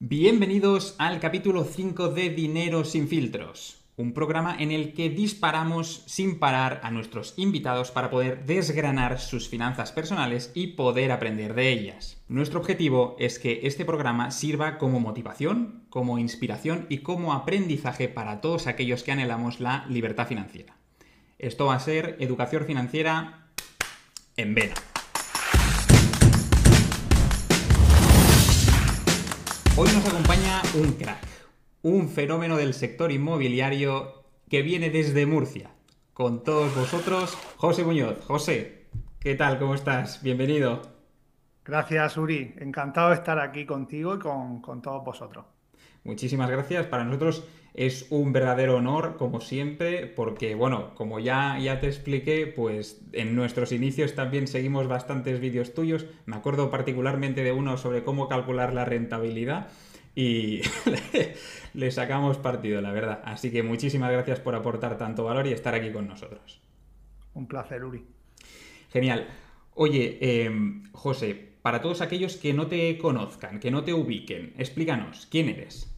Bienvenidos al capítulo 5 de Dinero sin filtros, un programa en el que disparamos sin parar a nuestros invitados para poder desgranar sus finanzas personales y poder aprender de ellas. Nuestro objetivo es que este programa sirva como motivación, como inspiración y como aprendizaje para todos aquellos que anhelamos la libertad financiera. Esto va a ser educación financiera en vena. Hoy nos acompaña un crack, un fenómeno del sector inmobiliario que viene desde Murcia. Con todos vosotros, José Muñoz. José, ¿qué tal? ¿Cómo estás? Bienvenido. Gracias, Uri. Encantado de estar aquí contigo y con, con todos vosotros. Muchísimas gracias. Para nosotros es un verdadero honor, como siempre, porque, bueno, como ya, ya te expliqué, pues en nuestros inicios también seguimos bastantes vídeos tuyos. Me acuerdo particularmente de uno sobre cómo calcular la rentabilidad y le, sacamos partido, la verdad. Así que muchísimas gracias por aportar tanto valor y estar aquí con nosotros. Un placer, Uri. Genial. Oye, em, José, para todos aquellos que no te conozcan, que no te ubiquen, explícanos, ¿quién eres?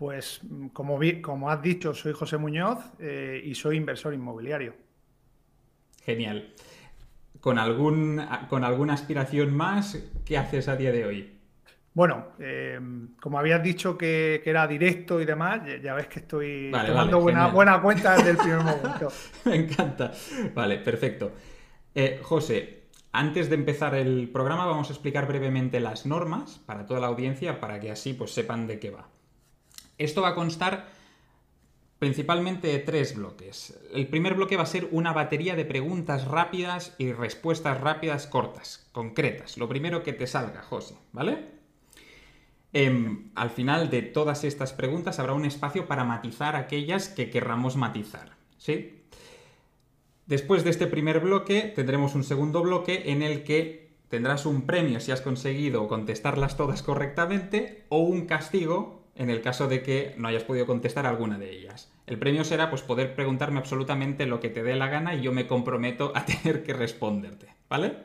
Pues como, como has dicho, soy José Muñoz eh, y soy inversor inmobiliario. Genial. ¿Con, algún, ¿Con alguna aspiración más? ¿Qué haces a día de hoy? Bueno, eh, como habías dicho que, era directo y demás, ya ves que estoy tomando buena, buena, cuenta desde el primer momento. Me encanta. Vale, perfecto. Eh, José, antes de empezar el programa vamos a explicar brevemente las normas para toda la audiencia para que así pues sepan de qué va. Esto va a constar principalmente de tres bloques. El primer bloque va a ser una batería de preguntas rápidas y respuestas rápidas cortas, concretas. Lo primero que te salga, José, ¿vale? Em, al final de todas estas preguntas habrá un espacio para matizar aquellas que querramos matizar, ¿sí? Después de este primer bloque tendremos un segundo bloque en el que tendrás un premio si has conseguido contestarlas todas correctamente o un castigo en el caso de que no hayas podido contestar alguna de ellas. El premio será pues poder preguntarme absolutamente lo que te dé la gana y yo me comprometo a tener que responderte, ¿vale?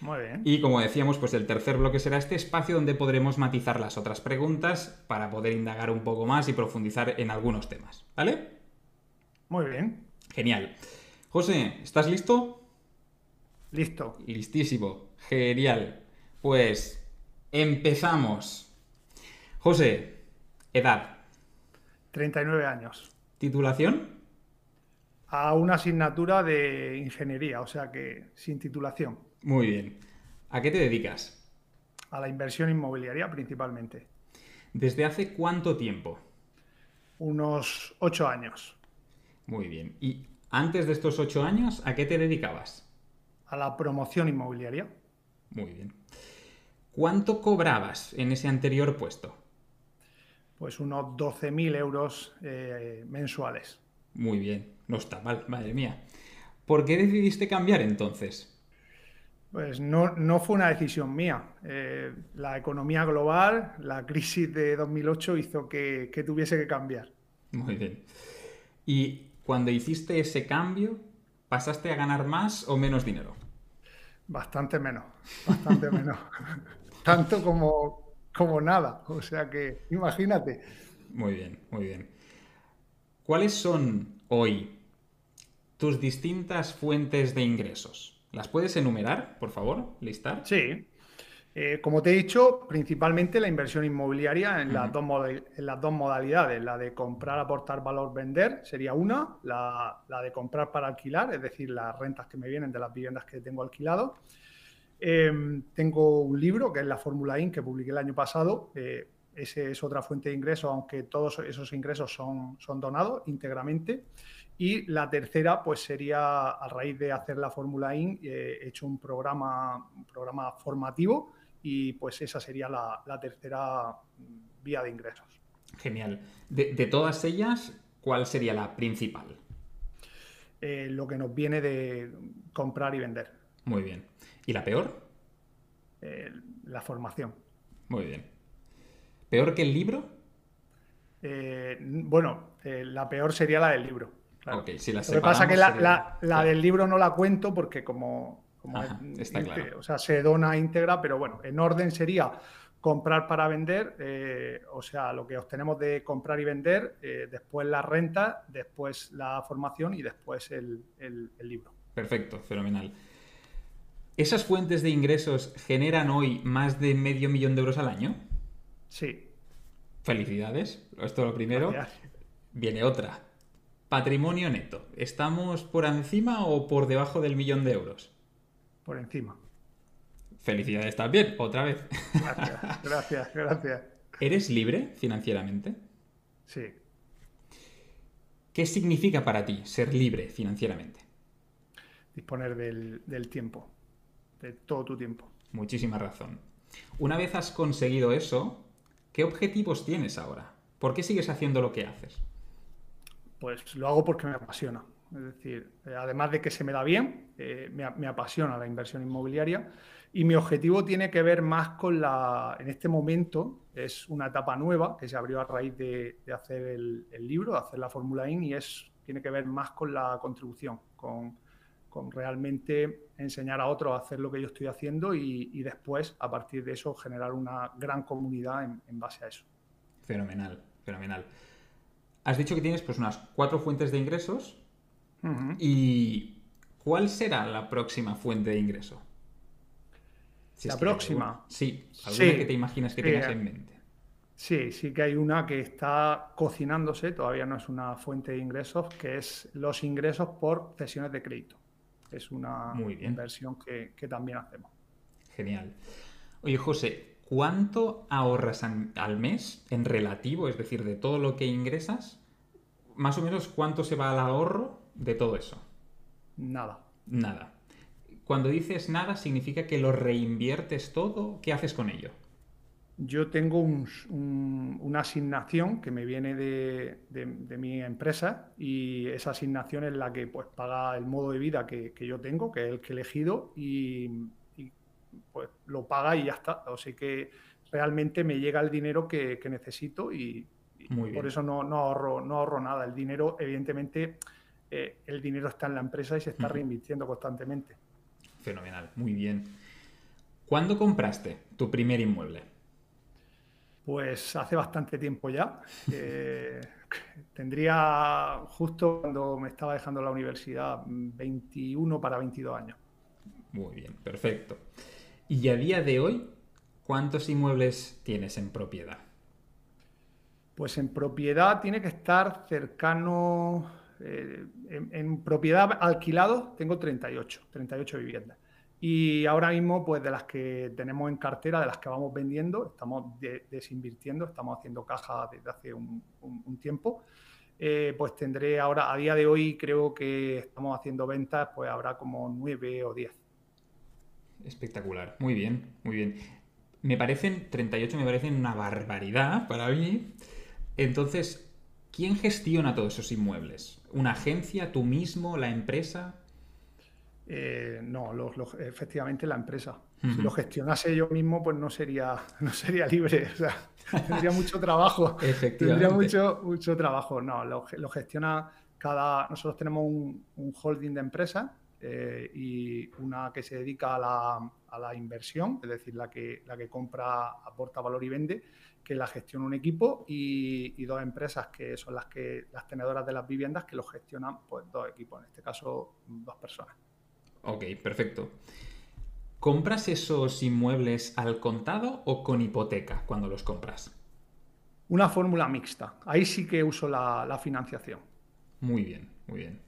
Muy bien. Y como decíamos, pues el tercer bloque será este espacio donde podremos matizar las otras preguntas para poder indagar un poco más y profundizar en algunos temas, ¿vale? Muy bien. Genial. José, ¿estás listo? Listo. Listísimo. Genial. Pues empezamos. José, Edad. 39 años. ¿Titulación? A una asignatura de ingeniería, o sea que sin titulación. Muy bien. ¿A qué te dedicas? A la inversión inmobiliaria principalmente. ¿Desde hace cuánto tiempo? Unos ocho años. Muy bien. ¿Y antes de estos ocho años, a qué te dedicabas? A la promoción inmobiliaria. Muy bien. ¿Cuánto cobrabas en ese anterior puesto? Pues unos 12.000 euros eh, mensuales. Muy bien, no está mal, madre mía. ¿Por qué decidiste cambiar entonces? Pues no, no fue una decisión mía. Eh, la economía global, la crisis de 2008 hizo que, que tuviese que cambiar. Muy bien. ¿Y cuando hiciste ese cambio, pasaste a ganar más o menos dinero? Bastante menos, bastante menos. Tanto como, como nada. O sea que, imagínate. Muy bien, muy bien. ¿Cuáles son hoy tus distintas fuentes de ingresos? ¿Las puedes enumerar, por favor? ¿Listar? Sí. Eh, como te he dicho, principalmente la inversión inmobiliaria en, las dos en, las dos modalidades. La de comprar, aportar valor, vender sería una. La, la, de comprar para alquilar, es decir, las rentas que me vienen de las viviendas que tengo alquilado. Em, tengo un libro que es la Fórmula IN que publiqué el año pasado. Eh, ese es otra fuente de ingresos, aunque todos esos ingresos son, son donados íntegramente. Y la tercera, pues sería a raíz de hacer la Fórmula IN, eh, he hecho un programa, un programa formativo y pues esa sería la, tercera vía de ingresos. Genial. De, todas ellas, ¿cuál sería la principal? Eh, lo que nos viene de comprar y vender. Muy bien. ¿Y la peor? Eh, la formación. Muy bien. ¿Peor que el libro? Eh, bueno, eh, la peor sería la del libro. Lo que pasa es que la, del libro no la cuento porque como, está claro. o sea, se dona íntegra, pero bueno, en orden sería comprar para vender, eh, o sea, lo que obtenemos de comprar y vender, eh, después la renta, después la formación y después el, libro. Perfecto, fenomenal. ¿Esas fuentes de ingresos generan hoy más de medio millón de euros al año? Sí. Felicidades, esto es lo primero. Viene otra. Patrimonio neto. ¿Estamos por encima o por debajo del millón de euros? Por encima. Felicidades también, otra vez. Gracias, gracias, gracias. ¿Eres libre financieramente? Sí. ¿Qué significa para ti ser libre financieramente? Disponer del, tiempo, de todo tu tiempo. Muchísima razón. Una vez has conseguido eso, ¿qué objetivos tienes ahora? ¿Por qué sigues haciendo lo que haces? Pues lo hago porque me apasiona. Es decir, eh, además de que se me da bien, eh, me, apasiona la inversión inmobiliaria y mi objetivo tiene que ver más con la, en este momento, es una etapa nueva que se abrió a raíz de, hacer el, libro, de hacer la Fórmula IN y es, tiene que ver más con la contribución, con, realmente enseñar a otros a hacer lo que yo estoy haciendo y, después, a partir de eso, generar una gran comunidad en, base a eso. Fenomenal, fenomenal. Has dicho que tienes pues unas cuatro fuentes de ingresos y ¿cuál será la próxima fuente de ingreso? la próxima. Sí, alguna que te imaginas que tengas en mente. Sí, sí que hay una que está cocinándose, todavía no es una fuente de ingresos, que es los ingresos por cesiones de crédito. Es una inversión que, también hacemos. Genial. Oye, José, ¿cuánto ahorras al mes en relativo, es decir, de todo lo que ingresas? Más o menos, ¿cuánto se va al ahorro de todo eso? Nada. Nada. Cuando dices nada, ¿significa que lo reinviertes todo? ¿Qué haces con ello? Yo tengo una asignación que me viene de, mi empresa y esa asignación es la que pues, paga el modo de vida que, yo tengo, que es el que he elegido, y, pues lo paga y ya está. O sea que realmente me llega el dinero que, necesito y, por eso no, ahorro, no ahorro nada. El dinero, evidentemente, eh, el dinero está en la empresa y se está reinvirtiendo constantemente. Fenomenal, muy bien. ¿Cuándo compraste tu primer inmueble? Pues hace bastante tiempo ya. tendría justo cuando me estaba dejando la universidad 21 para 22 años. Muy bien, perfecto. ¿Y a día de hoy cuántos inmuebles tienes en propiedad? Pues en propiedad tiene que estar cercano eh, en, propiedad alquilado tengo 38, 38 viviendas. Y ahora mismo, pues de las que tenemos en cartera, de las que vamos vendiendo, estamos desinvirtiendo, estamos haciendo caja desde hace un, tiempo. Eh, pues tendré ahora, a día de hoy, creo que estamos haciendo ventas, pues habrá como 9 o 10. Espectacular, muy bien, muy bien. Me parecen, 38 me parecen una barbaridad para mí. Entonces, ¿Quién gestiona todos esos inmuebles? ¿Una agencia, tú mismo, la empresa? Eh, no, efectivamente la empresa. Si lo gestionase yo mismo, pues no sería, no sería libre. O sea, tendría mucho trabajo. Tendría mucho, mucho trabajo. No, lo, gestiona cada. Nosotros tenemos un, holding de empresas eh, y una que se dedica a la, a la, inversión, es decir, la que, la que compra, aporta valor y vende que la gestiona un equipo y, dos empresas que son las que las tenedoras de las viviendas que lo gestionan pues dos equipos, en este caso dos personas. Ok, perfecto. ¿Compras esos inmuebles al contado o con hipoteca cuando los compras? Una fórmula mixta. Ahí sí que uso la, financiación. Muy bien, muy bien.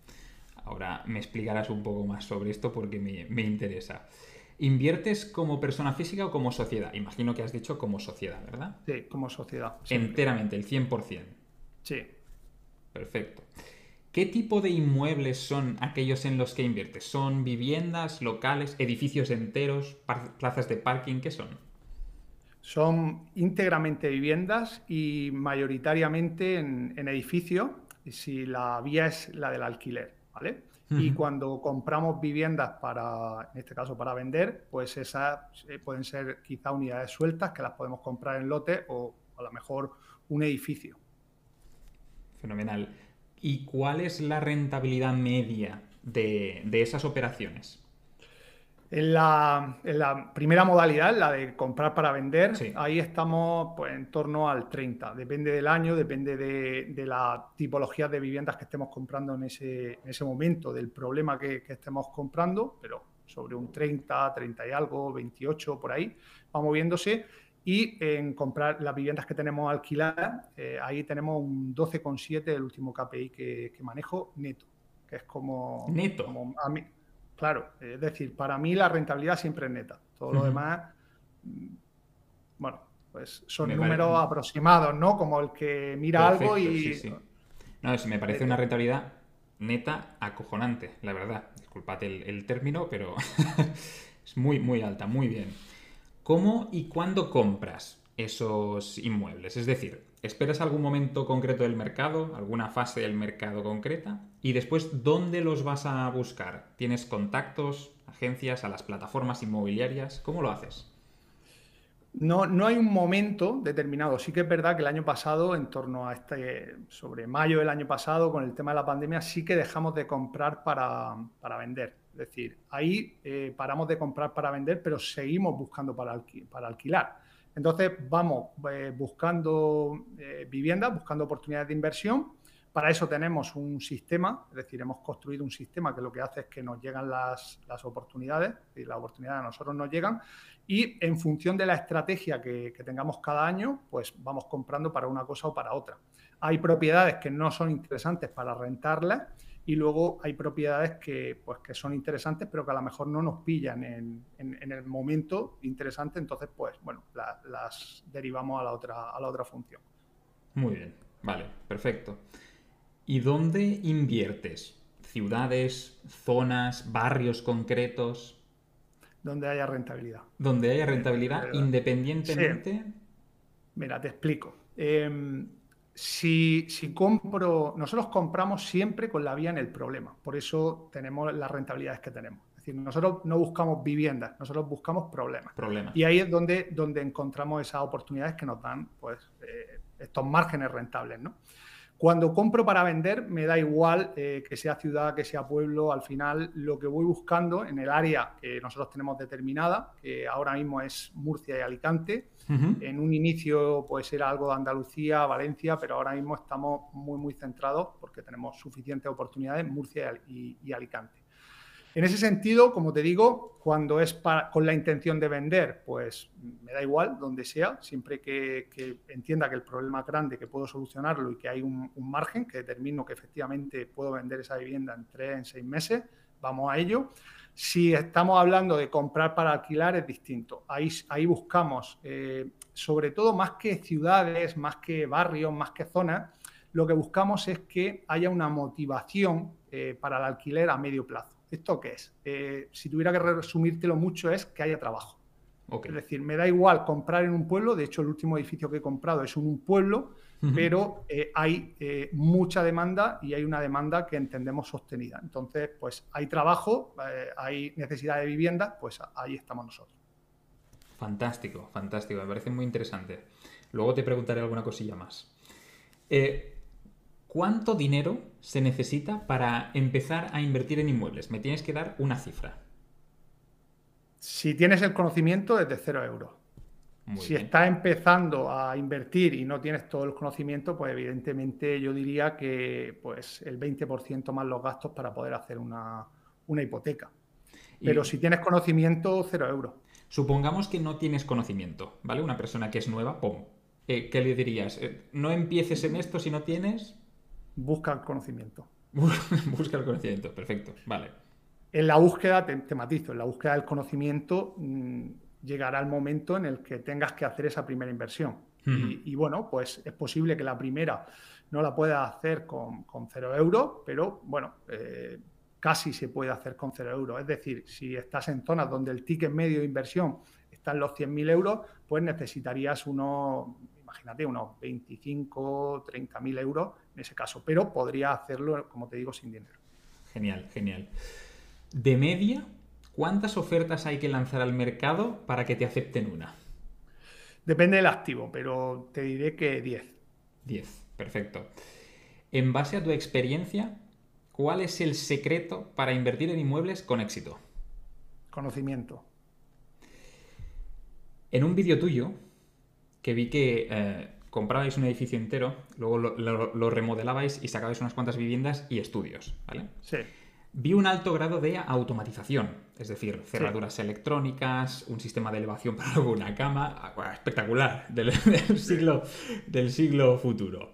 Ahora me explicarás un poco más sobre esto porque me, me interesa. ¿Inviertes como persona física o como sociedad? Imagino que has dicho como sociedad, ¿verdad? Sí, como sociedad. Enteramente, el 100%. Sí. Perfecto. ¿Qué tipo de inmuebles son aquellos en los que inviertes? ¿Son viviendas, locales, edificios enteros, plazas de parking? ¿Qué son? Son íntegramente viviendas y mayoritariamente en, en edificios, si la vía es la del alquiler, ¿vale? Y cuando compramos viviendas para, en este caso, para vender, pues esas eh, pueden ser quizá unidades sueltas que las podemos comprar en lote o a lo mejor un edificio. Fenomenal. ¿Y cuál es la rentabilidad media de, esas operaciones? En la, primera modalidad, la de comprar para vender, ahí estamos pues, en torno al 30. Depende del año, depende de, la tipología de viviendas que estemos comprando en ese, momento, del problema que, estemos comprando, pero sobre un 30, 30 y algo, 28 por ahí, va moviéndose. Y en comprar las viviendas que tenemos alquiladas, eh, ahí tenemos un 12,7 el último KPI que, manejo neto, que es como... Neto. a mí, Claro, es decir, para mí la rentabilidad siempre es neta. Todo lo demás, mm, bueno, pues son números aproximados, ¿no? Como el que mira algo y... Sí, No, me parece una rentabilidad neta acojonante, la verdad. Disculpad el, término, pero es muy, muy alta, muy bien. ¿Cómo y cuándo compras esos inmuebles? Es decir, ¿esperas algún momento concreto del mercado, alguna fase del mercado concreta? Y después, ¿dónde los vas a buscar? ¿Tienes contactos, agencias, a las plataformas inmobiliarias? ¿Cómo lo haces? No, no hay un momento determinado. Sí que es verdad que el año pasado, en torno a este, sobre mayo del año pasado, con el tema de la pandemia, sí que dejamos de comprar para, vender. Es decir, ahí eh, paramos de comprar para vender, pero seguimos buscando para, alquilar. Entonces vamos eh, buscando eh, viviendas, buscando oportunidades de inversión para eso tenemos un sistema, es decir, hemos construido un sistema que lo que hace es que nos llegan las, oportunidades, y las oportunidades a nosotros nos llegan, y en función de la estrategia que, tengamos cada año, pues vamos comprando para una cosa o para otra. Hay propiedades que no son interesantes para rentarlas y luego hay propiedades que, pues, que son interesantes, pero que a lo mejor no nos pillan en, el momento interesante, entonces, pues, bueno, las derivamos a la, otra, a la otra función. Muy bien, vale, perfecto. ¿Y dónde inviertes? ¿Ciudades, zonas, barrios concretos? Donde haya rentabilidad. Donde haya rentabilidad, independientemente. Mira, te explico. Em, si, compro, nosotros compramos siempre con la vía en el problema, por eso tenemos las rentabilidades que tenemos. Es decir, nosotros no buscamos viviendas, nosotros buscamos problemas. problemas. Y ahí es donde, donde encontramos esas oportunidades que nos dan pues, eh, estos márgenes rentables. ¿no? Cuando compro para vender, me da igual eh, que sea ciudad, que sea pueblo, al final lo que voy buscando en el área que nosotros tenemos determinada, que ahora mismo es Murcia y Alicante, en un inicio pues era algo de Andalucía, Valencia, pero ahora mismo estamos muy, muy centrados porque tenemos suficientes oportunidades en Murcia y Alicante. En ese sentido, como te digo, cuando es con la intención de vender, pues me da igual donde sea, siempre que, entienda que el problema es grande, que puedo solucionarlo y que hay un, margen que determino que efectivamente puedo vender esa vivienda en tres, en seis meses, vamos a ello. Si estamos hablando de comprar para alquilar, es distinto. Ahí, ahí buscamos, eh, sobre todo más que ciudades, más que barrios, más que zonas, lo que buscamos es que haya una motivación eh, para el alquiler a medio plazo. ¿Esto qué es? Eh, si tuviera que resumírtelo mucho es que haya trabajo. Es decir, me da igual comprar en un pueblo, de hecho el último edificio que he comprado es un pueblo, pero eh, hay eh, mucha demanda y hay una demanda que entendemos sostenida. Entonces, pues hay trabajo, hay necesidad de vivienda, pues ahí estamos nosotros. Fantástico, fantástico, me parece muy interesante. Luego te preguntaré alguna cosilla más. ¿Cuánto dinero se necesita para empezar a invertir en inmuebles? Me tienes que dar una cifra. Si tienes el conocimiento, es de cero euros. si estás empezando a invertir y no tienes todo el conocimiento, pues evidentemente yo diría que pues, el 20% más los gastos para poder hacer una, hipoteca. Pero si tienes conocimiento, cero euros. Supongamos que no tienes conocimiento, ¿vale? Una persona que es nueva, ¡pum! Eh, ¿Qué le dirías? Eh, no empieces en esto si no tienes busca el conocimiento. busca el conocimiento, perfecto, vale. En la búsqueda, te, matizo, en la búsqueda del conocimiento mm, llegará el momento en el que tengas que hacer esa primera inversión. y, bueno, pues es posible que la primera no la puedas hacer con, cero euros, pero bueno, eh, casi se puede hacer con cero euros. Es decir, si estás en zonas donde el ticket medio de inversión está en los 100.000 euros, pues necesitarías unos, imagínate, unos 25, 30 mil euros en ese caso, pero podría hacerlo, como te digo, sin dinero. Genial, genial. De media, ¿cuántas ofertas hay que lanzar al mercado para que te acepten una? Depende del activo, pero te diré que 10. 10, perfecto. En base a tu experiencia, ¿cuál es el secreto para invertir en inmuebles con éxito? Conocimiento. En un vídeo tuyo, que vi que eh, comprabais un edificio entero, luego lo, remodelabais y sacabais unas cuantas viviendas y estudios, ¿vale? Sí. Vi un alto grado de automatización, es decir, cerraduras electrónicas, un sistema de elevación para una cama, ah, espectacular, del, siglo, del siglo futuro.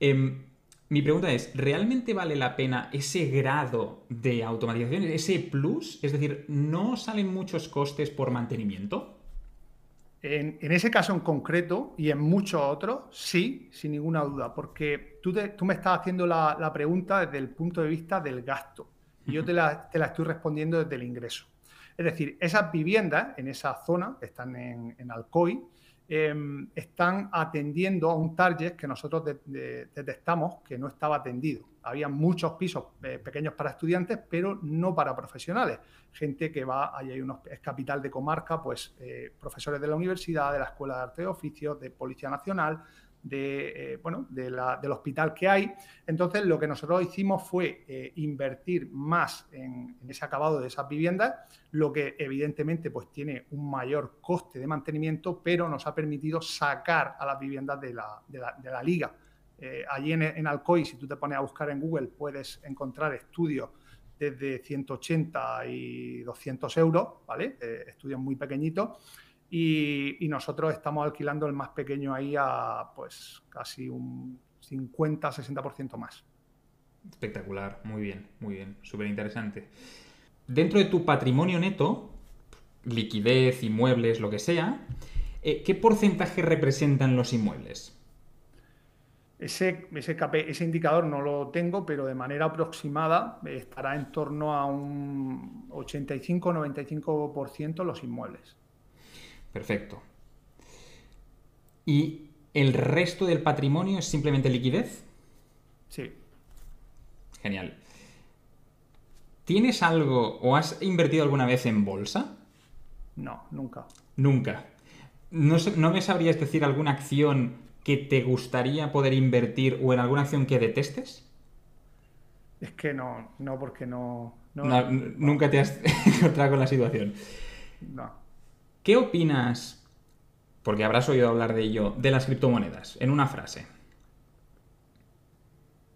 Em, mi pregunta es, ¿realmente vale la pena ese grado de automatización, ese plus? Es decir, ¿no salen muchos costes por mantenimiento? En, ese caso en concreto y en muchos otros, sí, sin ninguna duda, porque tú, tú me estás haciendo la, pregunta desde el punto de vista del gasto y yo te la, estoy respondiendo desde el ingreso. Es decir, esas viviendas en esa zona, que están en, en Alcoy, Em, están atendiendo a un target que nosotros detectamos que no estaba atendido. Había muchos pisos eh, pequeños para estudiantes, pero no para profesionales. Gente que va, ahí hay unos, es capital de comarca, pues eh, profesores de la universidad, de la Escuela de Arte y Oficios, de Policía Nacional, de, eh, bueno, del hospital que hay. Entonces, lo que nosotros hicimos fue eh, invertir más en, ese acabado de esas viviendas, lo que evidentemente pues, tiene un mayor coste de mantenimiento, pero nos ha permitido sacar a las viviendas de la, liga. Eh, allí en, en, Alcoy, si tú te pones a buscar en Google, puedes encontrar estudios desde 180 y 200 euros, ¿vale? estudios muy pequeñitos y, nosotros estamos alquilando el más pequeño ahí a pues casi un 50-60% más. Espectacular, muy bien, muy bien, súper interesante. Dentro de tu patrimonio neto, liquidez, inmuebles, lo que sea, eh, ¿qué porcentaje representan los inmuebles? Ese, ese, ese, indicador no lo tengo, pero de manera aproximada estará en torno a un 85-95% los inmuebles. Perfecto. ¿Y el resto del patrimonio es simplemente liquidez? Sí. Genial. ¿Tienes algo o has invertido alguna vez en bolsa? No, nunca. Nunca. ¿No, ¿No, me sabrías decir alguna acción que te gustaría poder invertir o en alguna acción que detestes? Es que no, no, porque no nunca te has encontrado con la situación. No. ¿Qué opinas, porque habrás oído hablar de ello, de las criptomonedas, en una frase?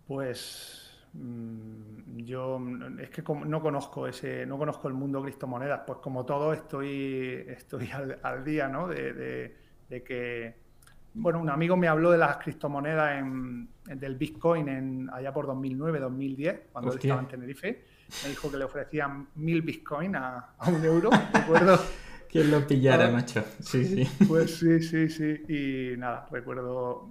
Pues mm, yo es que no conozco ese, no conozco el mundo criptomonedas, pues como todo estoy, estoy al, día, ¿no? De, que, bueno, un amigo me habló de las criptomonedas del Bitcoin en, allá por 2009, 2010, cuando él estaba en Tenerife. Me dijo que le ofrecían mil Bitcoin a, a un euro, recuerdo. ¿Quién lo pillara, macho? Sí, sí. Pues sí, sí, sí. Y nada, recuerdo.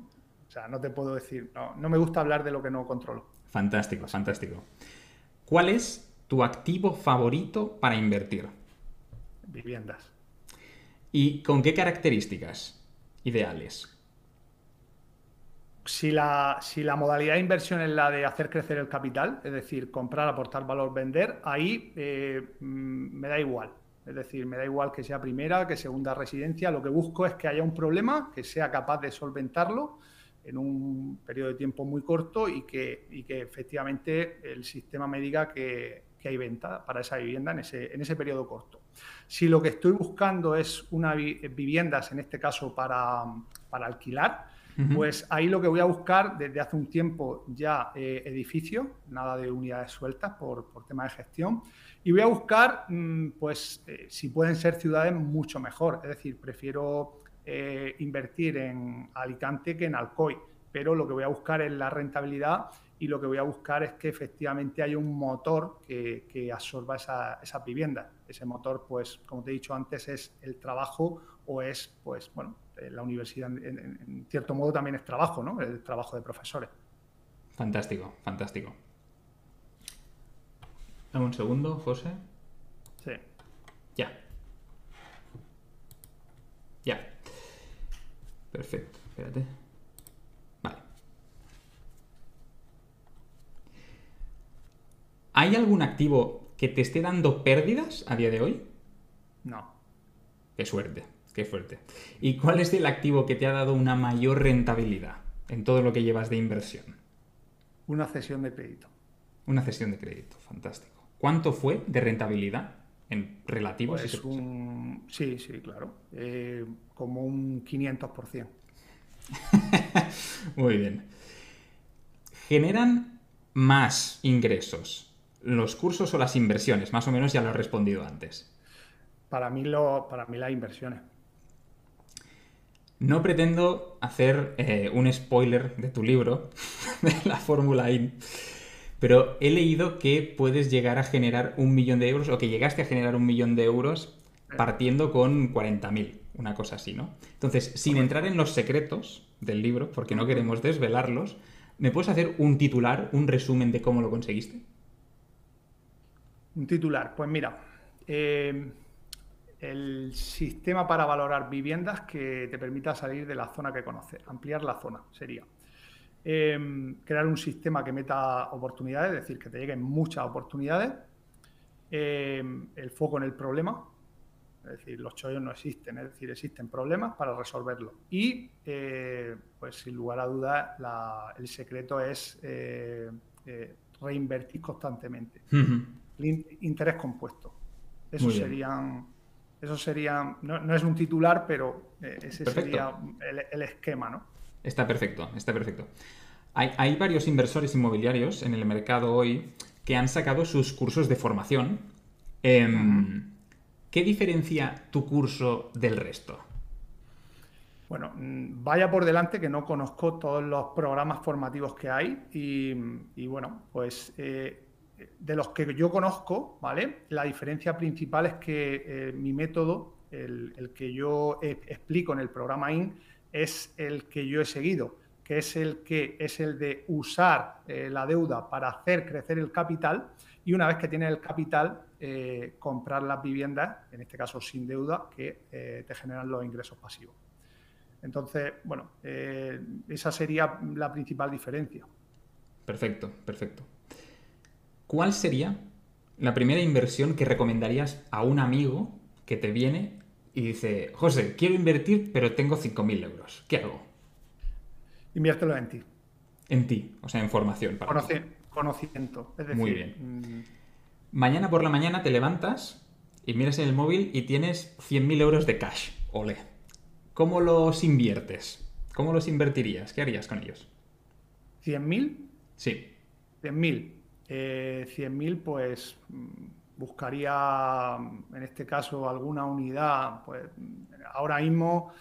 O sea, no te puedo decir. No, no me gusta hablar de lo que no controlo. Fantástico, fantástico. ¿Cuál es tu activo favorito para invertir? Viviendas. ¿Y con qué características ideales? Si la, si la, modalidad de inversión es la de hacer crecer el capital, es decir, comprar, aportar valor, vender, ahí eh, mm, me da igual. Es decir, me da igual que sea primera, que segunda residencia, lo que busco es que haya un problema, que sea capaz de solventarlo en un periodo de tiempo muy corto y que, que efectivamente el sistema me diga que, hay venta para esa vivienda en ese, en ese periodo corto. Si lo que estoy buscando es una viviendas, en este caso para, alquilar, pues ahí lo que voy a buscar desde hace un tiempo ya eh, edificios, nada de unidades sueltas por, por tema de gestión, y voy a buscar, mm, pues, eh, si pueden ser ciudades mucho mejor. Es decir, prefiero eh, invertir en Alicante que en Alcoy, pero lo que voy a buscar es la rentabilidad y lo que voy a buscar es que efectivamente haya un motor que, absorba esa, esas viviendas. Ese motor, pues, como te he dicho antes, es el trabajo o es, pues, bueno, eh, la universidad en cierto modo también es trabajo, ¿no? El trabajo de profesores. Fantástico, fantástico. Dame un segundo, José. Sí. Ya. Ya. Perfecto, espérate. Vale. ¿Hay algún activo que te esté dando pérdidas a día de hoy? No. Qué suerte, qué fuerte. ¿Y cuál es el activo que te ha dado una mayor rentabilidad en todo lo que llevas de inversión? Una cesión de crédito. Una cesión de crédito, fantástico. ¿Cuánto fue de rentabilidad? en relativo. Pues Sí, sí, claro. Eh, como un 500%. Muy bien. ¿Generan más ingresos los cursos o las inversiones? Más o menos ya lo he respondido antes. Para mí, lo, para mí las inversiones. No pretendo hacer eh, un spoiler de tu libro, de la Fórmula IN, pero he leído que puedes llegar a generar un millón de euros, o que llegaste a generar un millón de euros partiendo con 40.000, una cosa así, ¿no? Entonces, sin entrar en los secretos del libro, porque no queremos desvelarlos, ¿me puedes hacer un titular, un resumen de cómo lo conseguiste? Un titular, pues mira, eh, el sistema para valorar viviendas que te permita salir de la zona que conoces, ampliar la zona sería. Em, crear un sistema que meta oportunidades, es decir, que te lleguen muchas oportunidades, em, el foco en el problema, es decir, los chollos no existen, es decir, existen problemas para resolverlos. Y, eh, pues sin lugar a dudas, el secreto es eh, eh, reinvertir constantemente. Interés compuesto. Eso serían eso sería, no, es un titular, pero ese sería el, esquema, ¿no? Está perfecto, está perfecto. Hay, varios inversores inmobiliarios en el mercado hoy que han sacado sus cursos de formación. Em, ¿Qué diferencia tu curso del resto? Bueno, mm, vaya por delante que no conozco todos los programas formativos que hay y, bueno, pues eh, de los que yo conozco, ¿vale? La diferencia principal es que eh, mi método, el, que yo explico en el programa IN, es el que yo he seguido, que es el que es el de usar eh, la deuda para hacer crecer el capital y una vez que tienes el capital, eh, comprar las viviendas, en este caso sin deuda, que te generan los ingresos pasivos. Entonces, bueno, esa sería la principal diferencia. Perfecto, perfecto. ¿cuál sería la primera inversión que recomendarías a un amigo que te viene y dice, José, quiero invertir, pero tengo 5.000 euros? ¿Qué hago? Inviértelo en ti. En ti, o sea, en formación. Para Conocimiento. Muy bien. Mm, Mañana por la mañana te levantas y miras en el móvil y tienes 100.000 euros de cash. Ole. ¿Cómo los inviertes? ¿Cómo los invertirías? ¿Qué harías con ellos? ¿100.000? Sí. 100.000 eh, 100.000, pues mm, buscaría, en este caso, alguna unidad, pues ahora mismo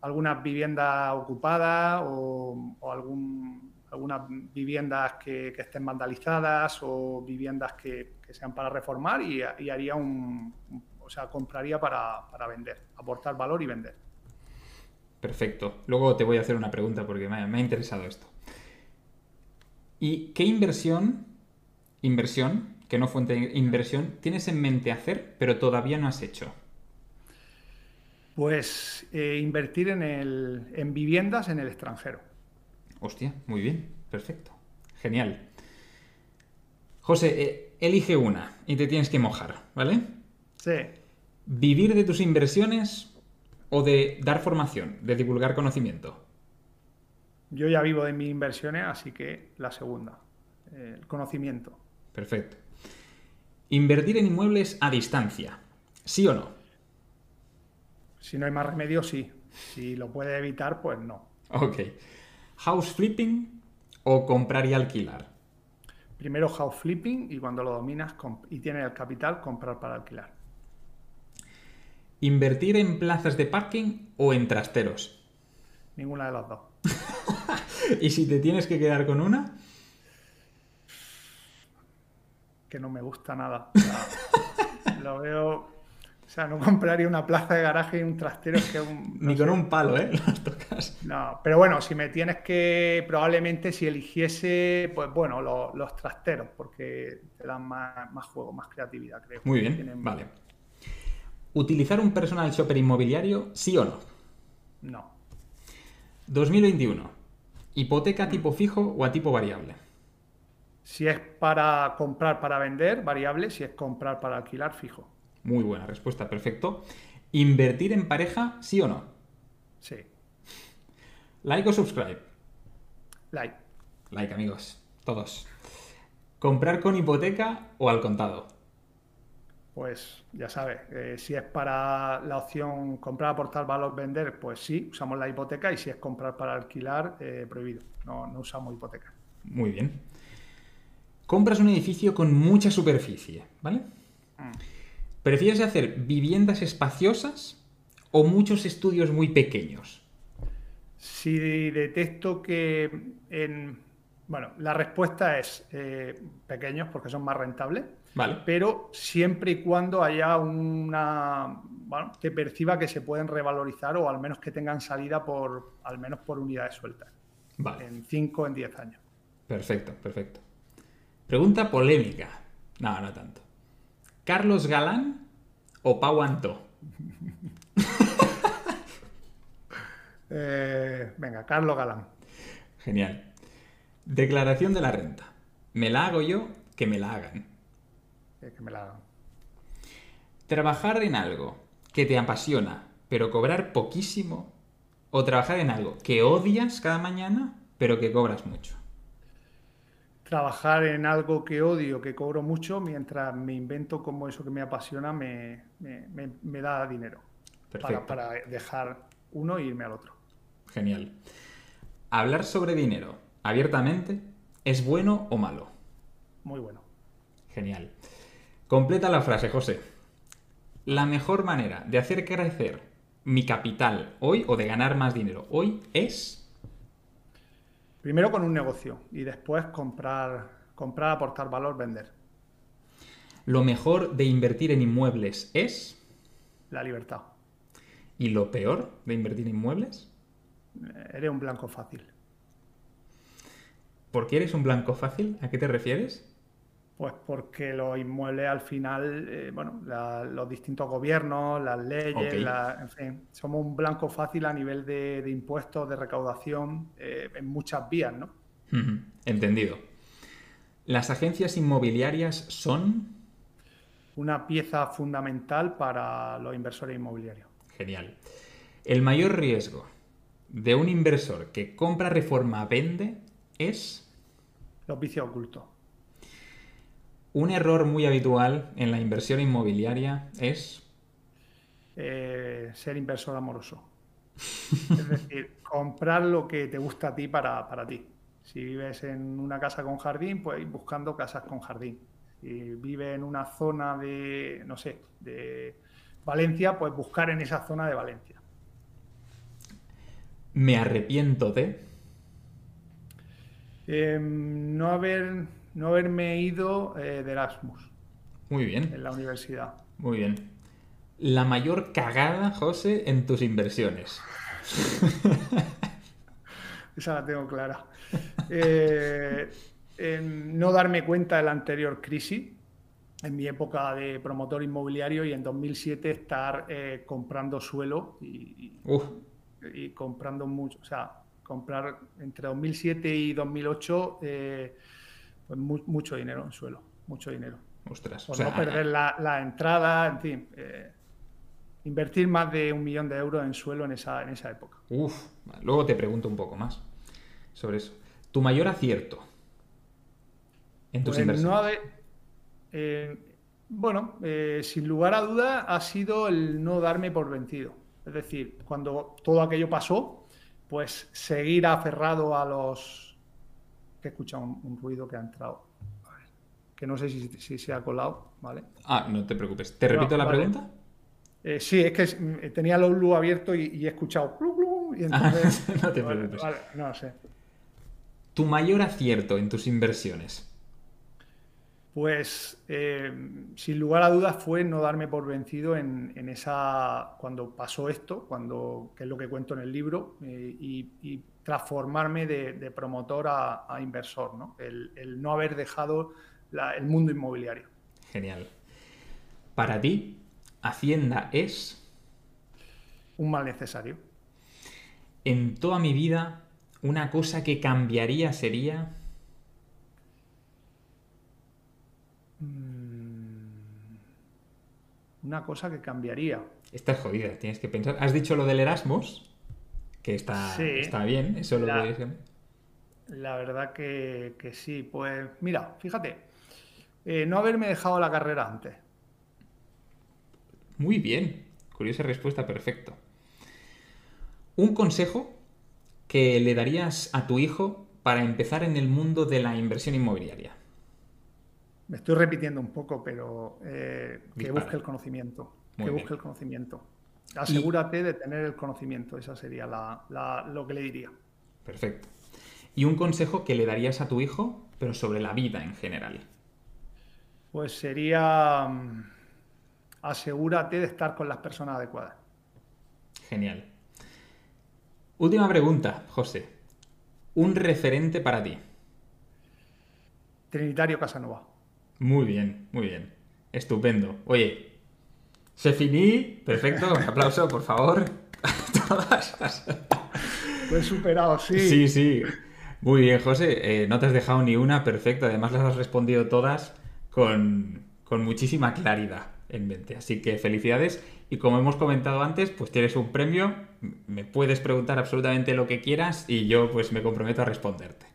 algunas viviendas ocupadas o, algunas viviendas que, estén vandalizadas o viviendas que, sean para reformar y, haría un, o sea, compraría para, para, vender, aportar valor y vender. Perfecto. Luego te voy a hacer una pregunta porque me ha interesado esto. ¿Y qué inversión inversión, que no fuente de inversión, tienes en mente hacer, pero todavía no has hecho? Pues eh, invertir en, el, en viviendas en el extranjero. Hostia, muy bien, perfecto. Genial. José, eh, elige una y te tienes que mojar, ¿vale? Sí. ¿Vivir de tus inversiones o de dar formación, de divulgar conocimiento? Yo ya vivo de mis inversiones, así que la segunda, el conocimiento. Perfecto. Invertir en inmuebles a distancia, ¿sí o no? Si no hay más remedio, sí. Si lo puede evitar, pues no. Ok. ¿House flipping o comprar y alquilar? Primero house flipping y cuando lo dominas y tienes el capital, comprar para alquilar. ¿Invertir en plazas de parking o en trasteros? Ninguna de las dos. ¿Y si te tienes que quedar con una? Que no me gusta nada. lo veo. O sea, no compraría una plaza de garaje y un trastero que un. Ni con un palo, ¿eh? No, pero bueno, si me tienes que. Probablemente si eligiese, pues bueno, los, trasteros, porque te dan más, juego, más creatividad, creo. Muy bien, vale. ¿Utilizar un personal shopper inmobiliario, sí o no? No. 2021. ¿Hipoteca a tipo fijo o a tipo variable? Si es para comprar para vender, variable. Si es comprar para alquilar, fijo. Muy buena respuesta, perfecto. ¿Invertir en pareja, sí o no? Sí. ¿Like o subscribe? Like. Like, amigos. Todos. ¿Comprar con hipoteca o al contado? Pues ya sabes, eh, si es para la opción comprar, aportar valor, vender, pues sí, usamos la hipoteca y si es comprar para alquilar, eh, prohibido. No, no usamos hipoteca. Muy bien. Compras un edificio con mucha superficie, ¿vale? Mm. ¿Prefieres hacer viviendas espaciosas o muchos estudios muy pequeños? Si detecto que en... Bueno, la respuesta es eh, pequeños porque son más rentables. Vale. pero siempre y cuando haya una, bueno, que perciba que se pueden revalorizar o al menos que tengan salida por, al menos por unidades sueltas, Vale. en 5 o en 10 años. Perfecto, perfecto. Pregunta polémica. No, no tanto. ¿Carlos Galán o Pau Antó? Eh, venga, Carlos Galán. Genial. Declaración de la renta. ¿Me la hago yo? Que me la hagan. Eh, que me la hagan. ¿Trabajar en algo que te apasiona, pero cobrar poquísimo? ¿O trabajar en algo que odias cada mañana, pero que cobras mucho? Trabajar en algo que odio, que cobro mucho, mientras me invento como eso que me apasiona me, me- me- me da dinero. Para, para dejar uno e irme al otro. Genial. ¿Hablar sobre dinero abiertamente es bueno o malo? Muy bueno. Genial. Completa la frase, José. La mejor manera de hacer crecer mi capital hoy o de ganar más dinero hoy es... Primero con un negocio y después comprar, comprar, aportar valor, vender. Lo mejor de invertir en inmuebles es... La libertad. ¿Y lo peor de invertir en inmuebles? Eres un blanco fácil. ¿Por qué eres un blanco fácil? ¿A qué te refieres? Pues porque los inmuebles al final, eh, bueno, la- los distintos gobiernos, las leyes, la- en fin, somos un blanco fácil a nivel de, de impuestos, de recaudación, eh, en muchas vías, ¿no? Entendido. ¿Las agencias inmobiliarias son... Una pieza fundamental para los inversores inmobiliarios. Genial. El mayor riesgo de un inversor que compra reforma vende es Los vicios ocultos. Un error muy habitual en la inversión inmobiliaria es eh, ser inversor amoroso. Es decir, comprar lo que te gusta a ti para, para ti. Si vives en una casa con jardín, pues ir buscando casas con jardín. Si vives en una zona de, no sé, de Valencia, pues buscar en esa zona de Valencia. me arrepiento de Eh, no, haber, no haberme ido eh, de Erasmus muy bien, en la universidad. muy bien. La mayor cagada, José, en tus inversiones. Esa la tengo clara. Eh, en no darme cuenta de la anterior crisis, en mi época de promotor inmobiliario y en 2007 estar eh, comprando suelo y, Uf, y- y comprando mucho. O sea, comprar entre 2007 y 2008 eh, pues mu- mucho dinero en suelo, mucho dinero. ostras. Por o sea, no perder la, la entrada, en fin. eh, invertir más de un millón de euros en suelo en esa, en esa época. Uf, luego te pregunto un poco más sobre eso. Tu mayor acierto en tus Pues inversiones. no haber- eh, bueno, eh, sin lugar a duda ha sido el no darme por vencido. Es decir, cuando todo aquello pasó, pues seguir aferrado a los... que he escuchado un, un ruido que ha entrado. A ver, que no sé si, si se ha colado, ¿vale? Ah, no te preocupes. ¿Te No, repito la vale. pregunta? Eh, sí, es que mm, tenía los luz abierto y, y he escuchado... "Glu, glu", y entonces, Ah, no te vale, preocupes. vale, no sé. Tu mayor acierto en tus inversiones. Pues eh, sin lugar a dudas fue no darme por vencido en, en esa cuando pasó esto, cuando que es lo que cuento en el libro, eh, y, y transformarme de, de promotor a, a inversor, ¿no? El, el no haber dejado la- el mundo inmobiliario. Genial. Para ti, Hacienda es, Un mal necesario. en toda mi vida, una cosa que cambiaría sería... Una cosa que cambiaría. Estás jodida, tienes que pensar. ¿Has dicho lo del Erasmus? Que está, Sí. está bien, eso lo La- podéis cambiar. La verdad que, que sí. Pues mira, fíjate, eh, no haberme dejado la carrera antes. Muy bien. Curiosa respuesta, perfecto. Un consejo que le darías a tu hijo para empezar en el mundo de la inversión inmobiliaria. Me estoy repitiendo un poco, pero eh, que busque el conocimiento. que busque el conocimiento. Asegúrate de tener el conocimiento, esa sería lo que le diría. Perfecto. ¿Y un consejo que le darías a tu hijo, pero sobre la vida en general? Pues sería mm, asegúrate de estar con las personas adecuadas. Genial. Última pregunta, José. Un referente para ti. Trinitario Casanova. Muy bien, muy bien. Estupendo. Oye, se finí. Perfecto. Un aplauso, por favor. Todas. Lo he superado, sí. Sí, sí. Muy bien, José. Eh, no te has dejado ni una. Perfecto. Además, las has respondido todas con, con muchísima claridad en mente. Así que felicidades. Y como hemos comentado antes, pues tienes un premio. Me puedes preguntar absolutamente lo que quieras y yo pues me comprometo a responderte.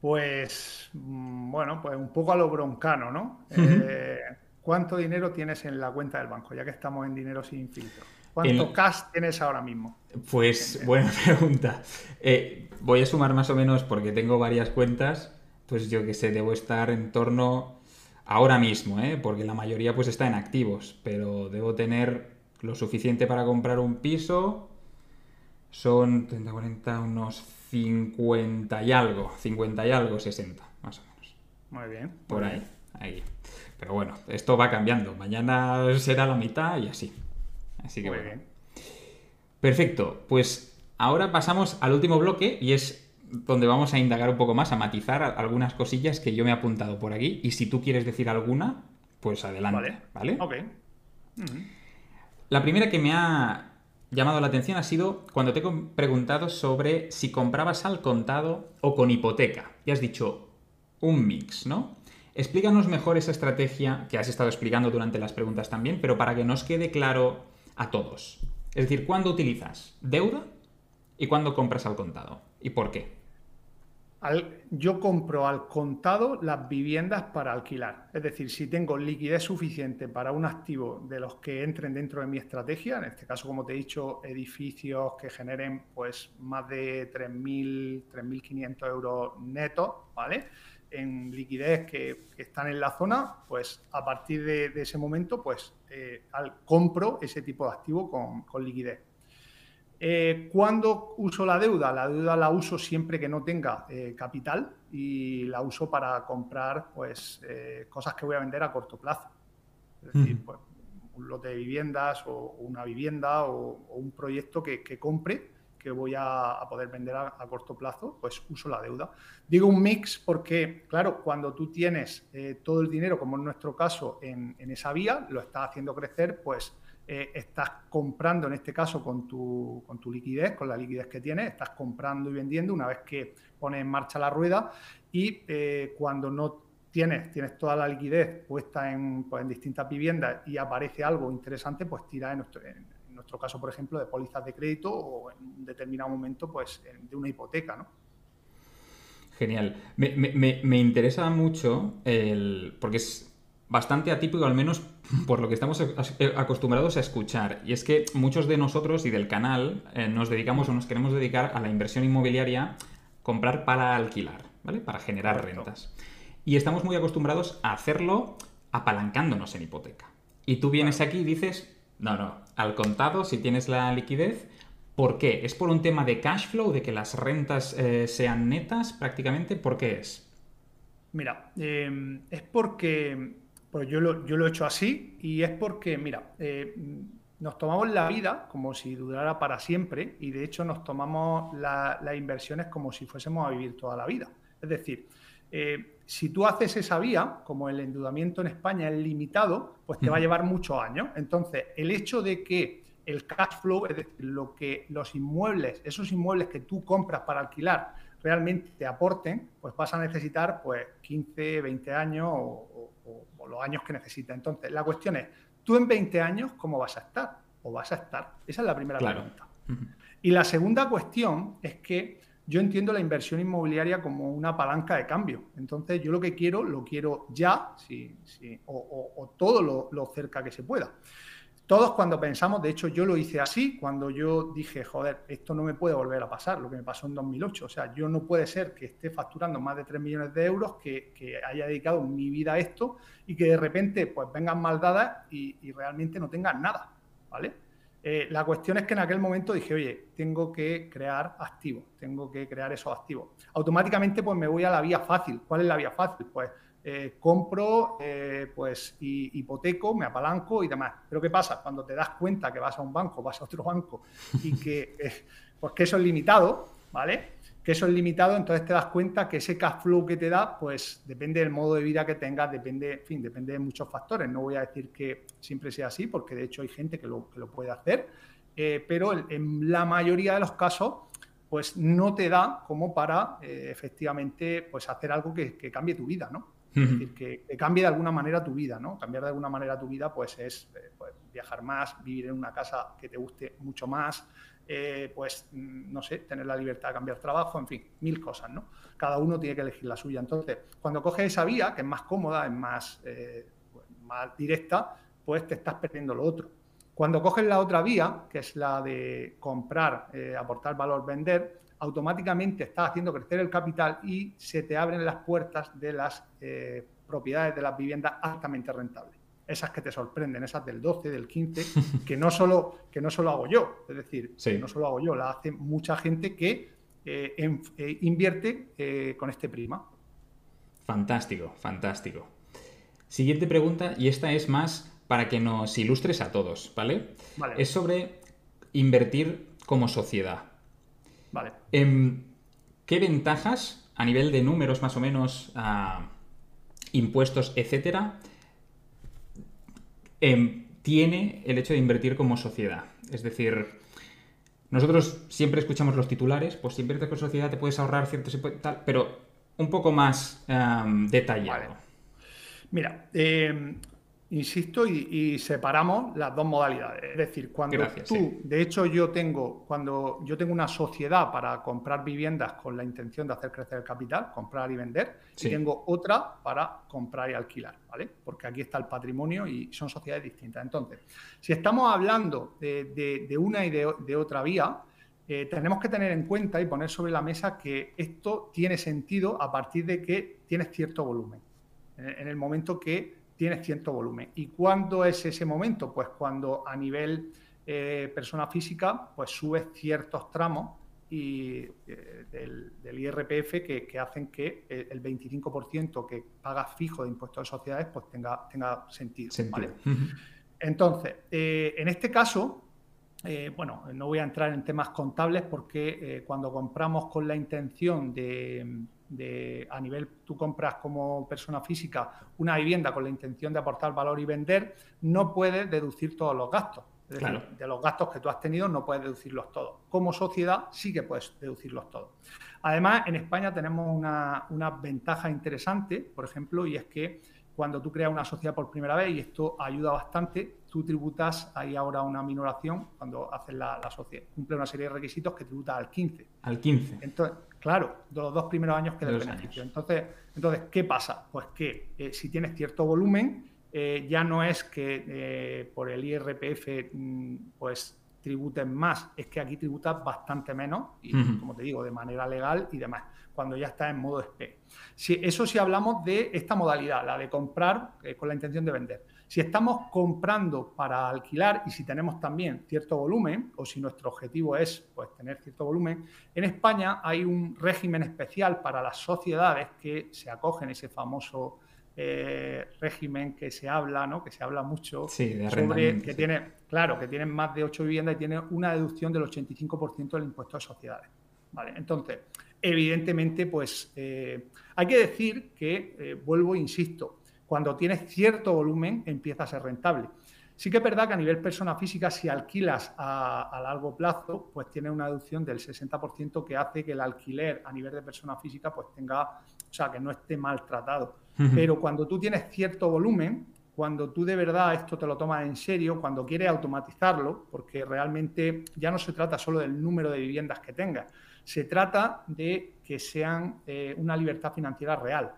Pues mm, bueno, pues un poco a lo broncano, ¿no? Eh, ¿Cuánto dinero tienes en la cuenta del banco? Ya que estamos en dinero sin filtro. ¿Cuánto cash tienes ahora mismo? Pues buena pregunta. Eh, voy a sumar más o menos porque tengo varias cuentas. Pues yo que sé, debo estar en torno ahora mismo, ¿eh? porque la mayoría pues está en activos, pero debo tener lo suficiente para comprar un piso. Son 30, 40, unos 50 y algo, 50 y algo, 60, más o menos. Muy bien. Por ahí, ahí. Pero bueno, esto va cambiando. Mañana será la mitad y así. Así que Muy Bien. Perfecto, pues ahora pasamos al último bloque y es donde vamos a indagar un poco más, a matizar algunas cosillas que yo me he apuntado por aquí. Y si tú quieres decir alguna, pues adelante. ¿Vale? Ok. La primera que me ha llamado la atención ha sido cuando te he preguntado sobre si comprabas al contado o con hipoteca. Y has dicho un mix, ¿no? Explícanos mejor esa estrategia que has estado explicando durante las preguntas también, pero para que nos quede claro a todos. Es decir, ¿cuándo utilizas deuda y cuándo compras al contado? ¿Y por qué? yo compro al contado las viviendas para alquilar. Es decir, si tengo liquidez suficiente para un activo de los que entren dentro de mi estrategia, en este caso, como te he dicho, edificios que generen pues más de 3.000, 3.500 euros netos, ¿vale? En liquidez que, están en la zona, pues a partir de, ese momento, pues eh, compro ese tipo de activo con liquidez. Eh, ¿Cuándo uso la deuda? La deuda la uso siempre que no tenga eh, capital y la uso para comprar pues, eh, cosas que voy a vender a corto plazo. Es decir, pues, un lote de viviendas o una vivienda o, un proyecto que, compre que voy a, poder vender a, corto plazo, pues uso la deuda. Digo un mix porque, claro, cuando tú tienes todo el dinero, como en nuestro caso, en, esa vía, lo estás haciendo crecer, pues eh, estás comprando, en este caso, con tu, con tu liquidez, con la liquidez que tienes, estás comprando y vendiendo una vez que pones en marcha la rueda y eh, cuando no tienes, tienes toda la liquidez puesta en, pues, distintas viviendas y aparece algo interesante, pues tira en en nuestro caso, por ejemplo, de pólizas de crédito o en un determinado momento, pues de una hipoteca, ¿no? Genial. Me, me, me interesa mucho el. porque es bastante atípico, al menos por lo que estamos eh, acostumbrados a escuchar. Y es que muchos de nosotros y del canal eh, nos dedicamos o nos queremos dedicar a la inversión inmobiliaria, comprar para alquilar, ¿vale? Para generar rentas. Y estamos muy acostumbrados a hacerlo apalancándonos en hipoteca. Y tú vienes aquí y dices, no, no, al contado, si tienes la liquidez, ¿por qué? ¿Es por un tema de cash flow, de que las rentas eh, sean netas prácticamente? ¿Por qué es? Mira, es porque pues yo lo, yo lo he hecho así y es porque, mira, eh, nos tomamos la vida como si durara para siempre y de hecho nos tomamos las inversiones como si fuésemos a vivir toda la vida. Es decir, eh, si tú haces esa vía, como el endeudamiento en España es limitado, pues te va a llevar muchos años. Entonces, el hecho de que el cash flow, es decir, lo que los inmuebles, esos inmuebles que tú compras para alquilar, realmente te aporten, pues vas a necesitar pues 15, 20 años o, los años que necesites. Entonces, la cuestión es, ¿tú en 20 años cómo vas a estar? ¿O vas a estar? Esa es la primera pregunta. Y la segunda cuestión es que yo entiendo la inversión inmobiliaria como una palanca de cambio. Entonces, yo lo que quiero, lo quiero ya, sí, sí, o, todo lo, cerca que se pueda. Todos cuando pensamos, de hecho yo lo hice así, cuando yo dije, joder, esto no me puede volver a pasar, lo que me pasó en 2008. O sea, yo no puede ser que esté facturando más de 3 millones de euros, que, haya dedicado mi vida a esto y que de repente pues vengan mal dadas y, realmente no tengan nada, ¿vale? Eh, la cuestión es que en aquel momento dije, oye, tengo que crear activos, tengo que crear esos activos. Automáticamente pues me voy a la vía fácil. ¿Cuál es la vía fácil? Pues eh, compro, eh, pues hipoteco, me apalanco y demás. Pero ¿qué pasa? Cuando te das cuenta que vas a un banco, vas a otro banco y que, pues que eso es limitado, ¿vale? Que eso es limitado, entonces te das cuenta que ese cash flow que te da, pues depende del modo de vida que tengas, depende, en fin, depende de muchos factores. No voy a decir que siempre sea así, porque de hecho hay gente que lo, que lo puede hacer, pero en la mayoría de los casos, pues no te da como para efectivamente pues hacer algo que, que cambie tu vida, ¿no? Es decir, que, cambie de alguna manera tu vida, ¿no? Cambiar de alguna manera tu vida, pues es eh, pues, viajar más, vivir en una casa que te guste mucho más, eh, pues, mm, no sé, tener la libertad de cambiar trabajo, en fin, mil cosas, ¿no? Cada uno tiene que elegir la suya. Entonces, cuando coges esa vía, que es más cómoda, es más, eh, pues, más directa, pues te estás perdiendo lo otro. Cuando coges la otra vía, que es la de comprar, aportar valor, vender, automáticamente estás haciendo crecer el capital y se te abren las puertas de las eh, propiedades de las viviendas altamente rentables. Esas que te sorprenden, esas del 12, del 15, que no solo, que no solo hago yo, es decir, no solo hago yo, la hace mucha gente que eh, eh, invierte con este prima. Fantástico, fantástico. Siguiente pregunta, y esta es más para que nos ilustres a todos, ¿vale? vale. Es sobre invertir como sociedad. Vale. Em, ¿Qué ventajas a nivel de números más o menos, impuestos, etcétera, em, tiene el hecho de invertir como sociedad? Es decir, nosotros siempre escuchamos los titulares, pues si inviertes con sociedad te puedes ahorrar cierto, tal, pero un poco más detallado. Mira, em, insisto, y, separamos las dos modalidades. Es decir, cuando tú, de hecho, yo tengo, cuando yo tengo una sociedad para comprar viviendas con la intención de hacer crecer el capital, comprar y vender, y tengo otra para comprar y alquilar, ¿vale? Porque aquí está el patrimonio y son sociedades distintas. Entonces, si estamos hablando de, una y de, otra vía, eh, tenemos que tener en cuenta y poner sobre la mesa que esto tiene sentido a partir de que tienes cierto volumen. en el momento que tienes cierto volumen. ¿Y cuándo es ese momento? Pues cuando a nivel eh, persona física, pues subes ciertos tramos y, eh, del, IRPF que, hacen que eh, el 25% que pagas fijo de impuestos de sociedades pues tenga, tenga sentido. Entonces, en este caso, bueno, no voy a entrar en temas contables porque cuando compramos con la intención de de, a nivel, tú compras como persona física una vivienda con la intención de aportar valor y vender, no puedes deducir todos los gastos. Es decir, de los gastos que tú has tenido no puedes deducirlos todos. Como sociedad sí que puedes deducirlos todos. Además, en España tenemos una, una ventaja interesante, por ejemplo, y es que cuando tú creas una sociedad por primera vez, y esto ayuda bastante, tú tributas, hay ahora una minoración, cuando haces la, sociedad, cumple una serie de requisitos que tributa al 15. Al 15. Entonces, claro, de los dos primeros años que el beneficio. Entonces, entonces, ¿qué pasa? Pues que eh, si tienes cierto volumen, eh, ya no es que eh, por el IRPF mm, pues tributen más, es que aquí tributas bastante menos, y como te digo, de manera legal y demás cuando ya está en modo SPE. Si, eso si hablamos de esta modalidad, la de comprar eh, con la intención de vender. Si estamos comprando para alquilar y si tenemos también cierto volumen, o si nuestro objetivo es pues, tener cierto volumen, en España hay un régimen especial para las sociedades que se acogen ese famoso eh, régimen que se habla, ¿no? que se habla mucho sobre que tiene, claro, que tienen más de ocho viviendas y tiene una deducción del 85% del impuesto de sociedades. ¿vale? Entonces, evidentemente, pues eh, hay que decir que, eh, vuelvo, insisto, cuando tienes cierto volumen empieza a ser rentable. Sí que es verdad que a nivel persona física, si alquilas a, largo plazo, pues tiene una deducción del 60% que hace que el alquiler a nivel de persona física pues tenga, o sea, que no esté maltratado. Pero cuando tú tienes cierto volumen, cuando tú de verdad esto te lo tomas en serio, cuando quieres automatizarlo, porque realmente ya no se trata solo del número de viviendas que tengas, Se trata de que sean eh, una libertad financiera real.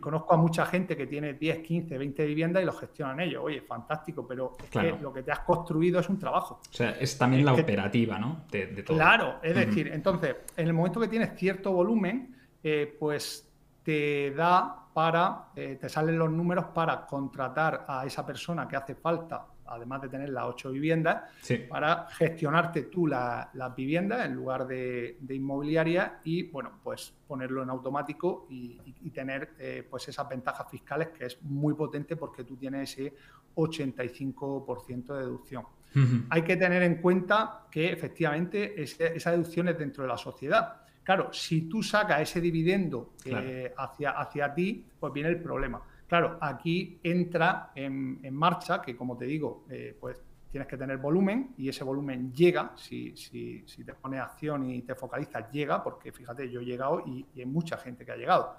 conozco a mucha gente que tiene 10, 15, 20 viviendas y lo gestionan ellos. Oye, fantástico, pero es que lo que te has construido es un trabajo. O sea, es también la operativa, ¿no? De, todo. Claro, es decir, entonces, en el momento que tienes cierto volumen, eh, pues te da para, eh, te salen los números para contratar a esa persona que hace falta además de tener las ocho viviendas, para gestionarte tú las viviendas en lugar de, inmobiliaria y, bueno, pues ponerlo en automático y, tener eh, pues esas ventajas fiscales que es muy potente porque tú tienes ese 85% de deducción. Hay que tener en cuenta que efectivamente esa deducción es dentro de la sociedad. Claro, si tú sacas ese dividendo eh, hacia, hacia ti, pues viene el problema Claro, aquí entra en, marcha, que como te digo, eh, pues tienes que tener volumen y ese volumen llega, si, te pone acción y te focalizas, llega, porque fíjate, yo he llegado y, hay mucha gente que ha llegado.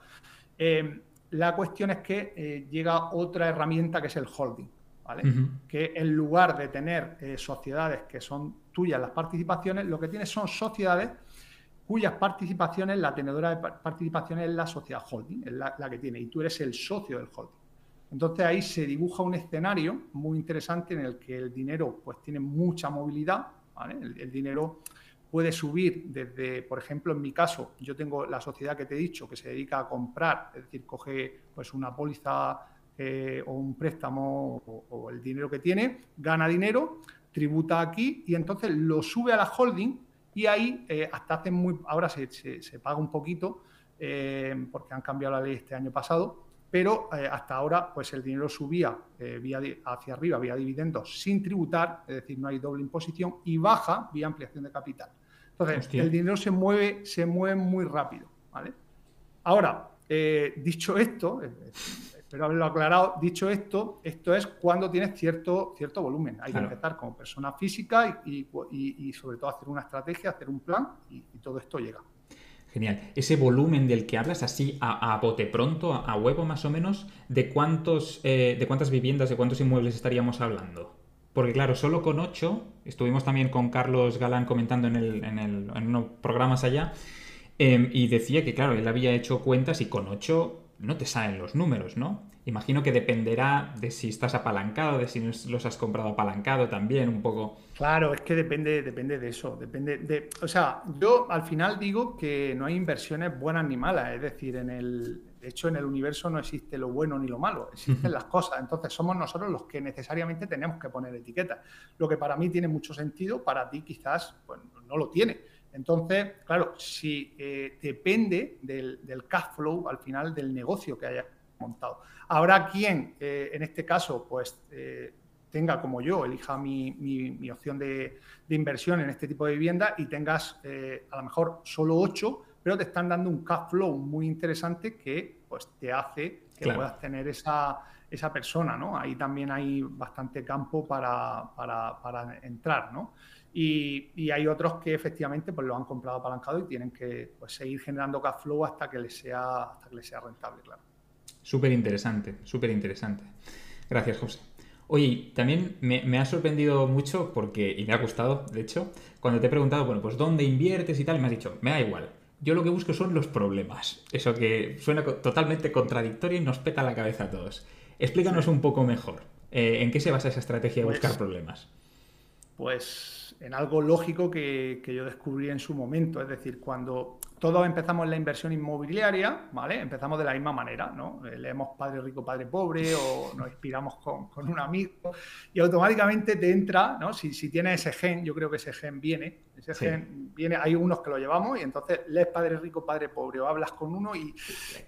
Eh, la cuestión es que eh, llega otra herramienta que es el holding, ¿vale? Que en lugar de tener sociedades que son tuyas las participaciones, lo que tienes son sociedades cuyas participaciones, la tenedora de participaciones es la sociedad holding, es la, que tiene, y tú eres el socio del holding. Entonces ahí se dibuja un escenario muy interesante en el que el dinero pues tiene mucha movilidad, el, dinero puede subir desde, por ejemplo, en mi caso, yo tengo la sociedad que te he dicho que se dedica a comprar, es decir, coge pues una póliza eh, o un préstamo o, o el dinero que tiene, gana dinero, tributa aquí y entonces lo sube a la holding y ahí eh, hasta hace muy, ahora se, paga un poquito eh, porque han cambiado la ley este año pasado, pero eh, hasta ahora pues el dinero subía vía, hacia arriba vía dividendos sin tributar, es decir, no hay doble imposición y baja vía ampliación de capital. Entonces, el dinero se mueve, se mueve muy rápido. ¿vale? Ahora, dicho esto, espero haberlo aclarado. Dicho esto, esto es cuando tienes cierto, cierto volumen. Hay que empezar como persona física y, sobre todo hacer una estrategia, hacer un plan y, todo esto llega. Genial. Ese volumen del que hablas así a, bote pronto, a, huevo más o menos, ¿de, cuántos, eh, ¿de cuántas viviendas, de cuántos inmuebles estaríamos hablando? Porque claro, solo con ocho, estuvimos también con Carlos Galán comentando en, el, en, el, en unos programas allá, em, y decía que claro, él había hecho cuentas y con ocho no te salen los números, ¿no? Imagino que dependerá de si estás apalancado, de si los has comprado apalancado también, un poco. Claro, es que depende, depende de eso. Depende de. O sea, yo al final digo que no hay inversiones buenas ni malas. Es decir, en el. De hecho, en el universo no existe lo bueno ni lo malo, existen las cosas. Entonces, somos nosotros los que necesariamente tenemos que poner etiquetas. Lo que para mí tiene mucho sentido, para ti quizás pues, no lo tiene. Entonces, claro, si eh, depende del, cash flow al final del negocio que haya montado. Habrá quien, eh, en este caso, pues eh, tenga como yo, elija mi, opción de, inversión en este tipo de vivienda y tengas a lo mejor solo ocho, pero te están dando un cash flow muy interesante que pues te hace que puedas tener esa, esa persona, ¿no? Ahí también hay bastante campo para, para, para entrar, ¿no? Y, hay otros que efectivamente pues, lo han comprado apalancado y tienen que pues, seguir generando cash flow hasta que les sea, hasta que les sea rentable, claro. Súper interesante, súper interesante. Gracias, José. Oye, también me, ha sorprendido mucho porque, y me ha gustado, de hecho, cuando te he preguntado, bueno, pues dónde inviertes y tal, me has dicho, me da igual. Yo lo que busco son los problemas. Eso que suena totalmente contradictorio y nos peta la cabeza a todos. Explícanos un poco mejor. Eh, ¿En qué se basa esa estrategia de buscar pues problemas? Pues en algo lógico que, yo descubrí en su momento. Es decir, cuando todos empezamos la inversión inmobiliaria, ¿vale? Empezamos de la misma manera, ¿no? Eh, leemos Padre Rico, Padre Pobre o nos inspiramos con, un amigo y automáticamente te entra, ¿no? Si, si tienes ese gen, yo creo que ese gen viene, ese gen viene, hay unos que lo llevamos y entonces lees Padre Rico, Padre Pobre o hablas con uno y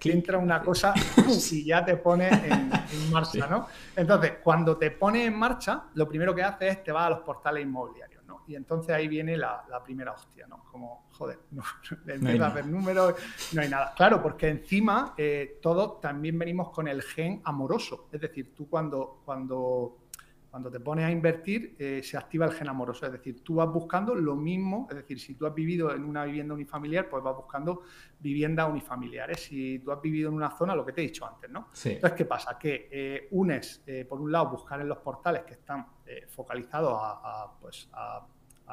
te entra una cosa y ya te pone en, marcha, ¿no? Entonces, cuando te pone en marcha, lo primero que haces es te vas a los portales inmobiliarios. Y entonces ahí viene la, primera hostia, ¿no? Como, joder, no, empieza a ver números, no hay nada. Claro, porque encima eh, todos también venimos con el gen amoroso. Es decir, tú cuando, cuando, cuando te pones a invertir, eh, se activa el gen amoroso. Es decir, tú vas buscando lo mismo. Es decir, si tú has vivido en una vivienda unifamiliar, pues vas buscando viviendas unifamiliares. Si tú has vivido en una zona, lo que te he dicho antes, ¿no? Entonces, ¿qué pasa? Que eh, unes, por un lado, buscar en los portales que están focalizados a, pues, a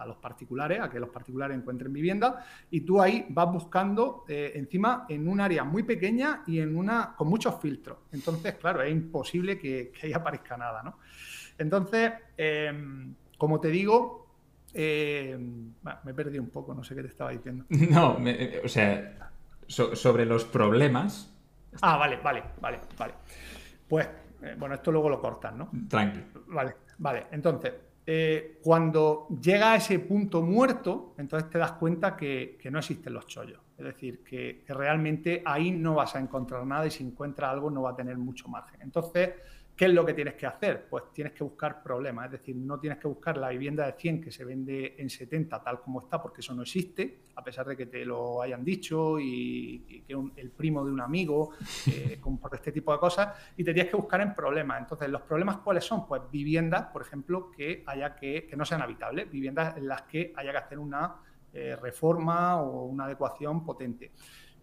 los particulares, a que los particulares encuentren vivienda, y tú ahí vas buscando eh, encima en un área muy pequeña y en una con muchos filtros. Entonces, claro, es imposible que, ahí aparezca nada, ¿no? Entonces, em, como te digo, em, me perdido un poco, no sé qué te estaba diciendo. No, eh, o sea, sobre los problemas. Ah, vale, vale, vale, vale. Pues, eh, bueno, esto luego lo cortan, ¿no? Tranqui. Vale, vale. Entonces, eh, cuando llega a ese punto muerto, entonces te das cuenta que, no existen los chollos. Es decir, que, realmente ahí no vas a encontrar nada y si encuentras algo no va a tener mucho margen. Entonces, ¿Qué es lo que tienes que hacer? Pues tienes que buscar problemas, es decir, no tienes que buscar la vivienda de 100 que se vende en 70 tal como está, porque eso no existe, a pesar de que te lo hayan dicho y, que el primo de un amigo, eh, por este tipo de cosas, y te tienes que buscar en problemas. Entonces, ¿los problemas cuáles son? Pues viviendas, por ejemplo, que, haya que, que no sean habitables, viviendas en las que haya que hacer una eh, reforma o una adecuación potente.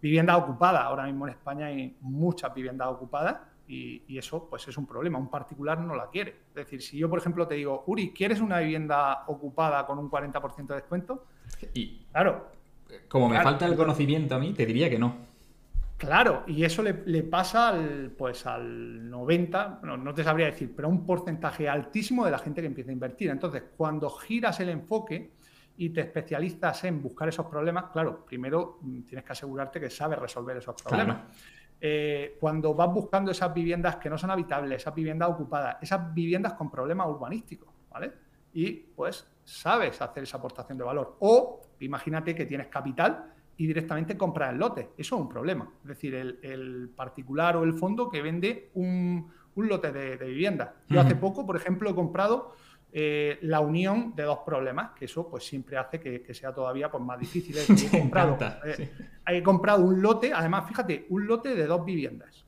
Viviendas ocupadas, ahora mismo en España hay muchas viviendas ocupadas y, eso pues es un problema. Un particular no la quiere. Es decir, si yo, por ejemplo, te digo, Uri, ¿quieres una vivienda ocupada con un 40% de descuento? Y claro. Como me falta el conocimiento a mí, te diría que no. Claro, y eso le, pasa al, pues al 90, no, te sabría decir, pero a un porcentaje altísimo de la gente que empieza a invertir. Entonces, cuando giras el enfoque y te especializas en buscar esos problemas, claro, primero mm, tienes que asegurarte que sabes resolver esos problemas. Eh, cuando vas buscando esas viviendas que no son habitables, esas viviendas ocupadas, esas viviendas con problemas urbanísticos, ¿vale? Y pues sabes hacer esa aportación de valor. O imagínate que tienes capital y directamente compras el lote. Eso es un problema. Es decir, el, particular o el fondo que vende un, lote de, viviendas. Yo hace poco, por ejemplo, he comprado eh, la unión de dos problemas, que eso pues siempre hace que, sea todavía pues, más difícil. he, comprado, eh, comprado un lote, además, fíjate, un lote de dos viviendas.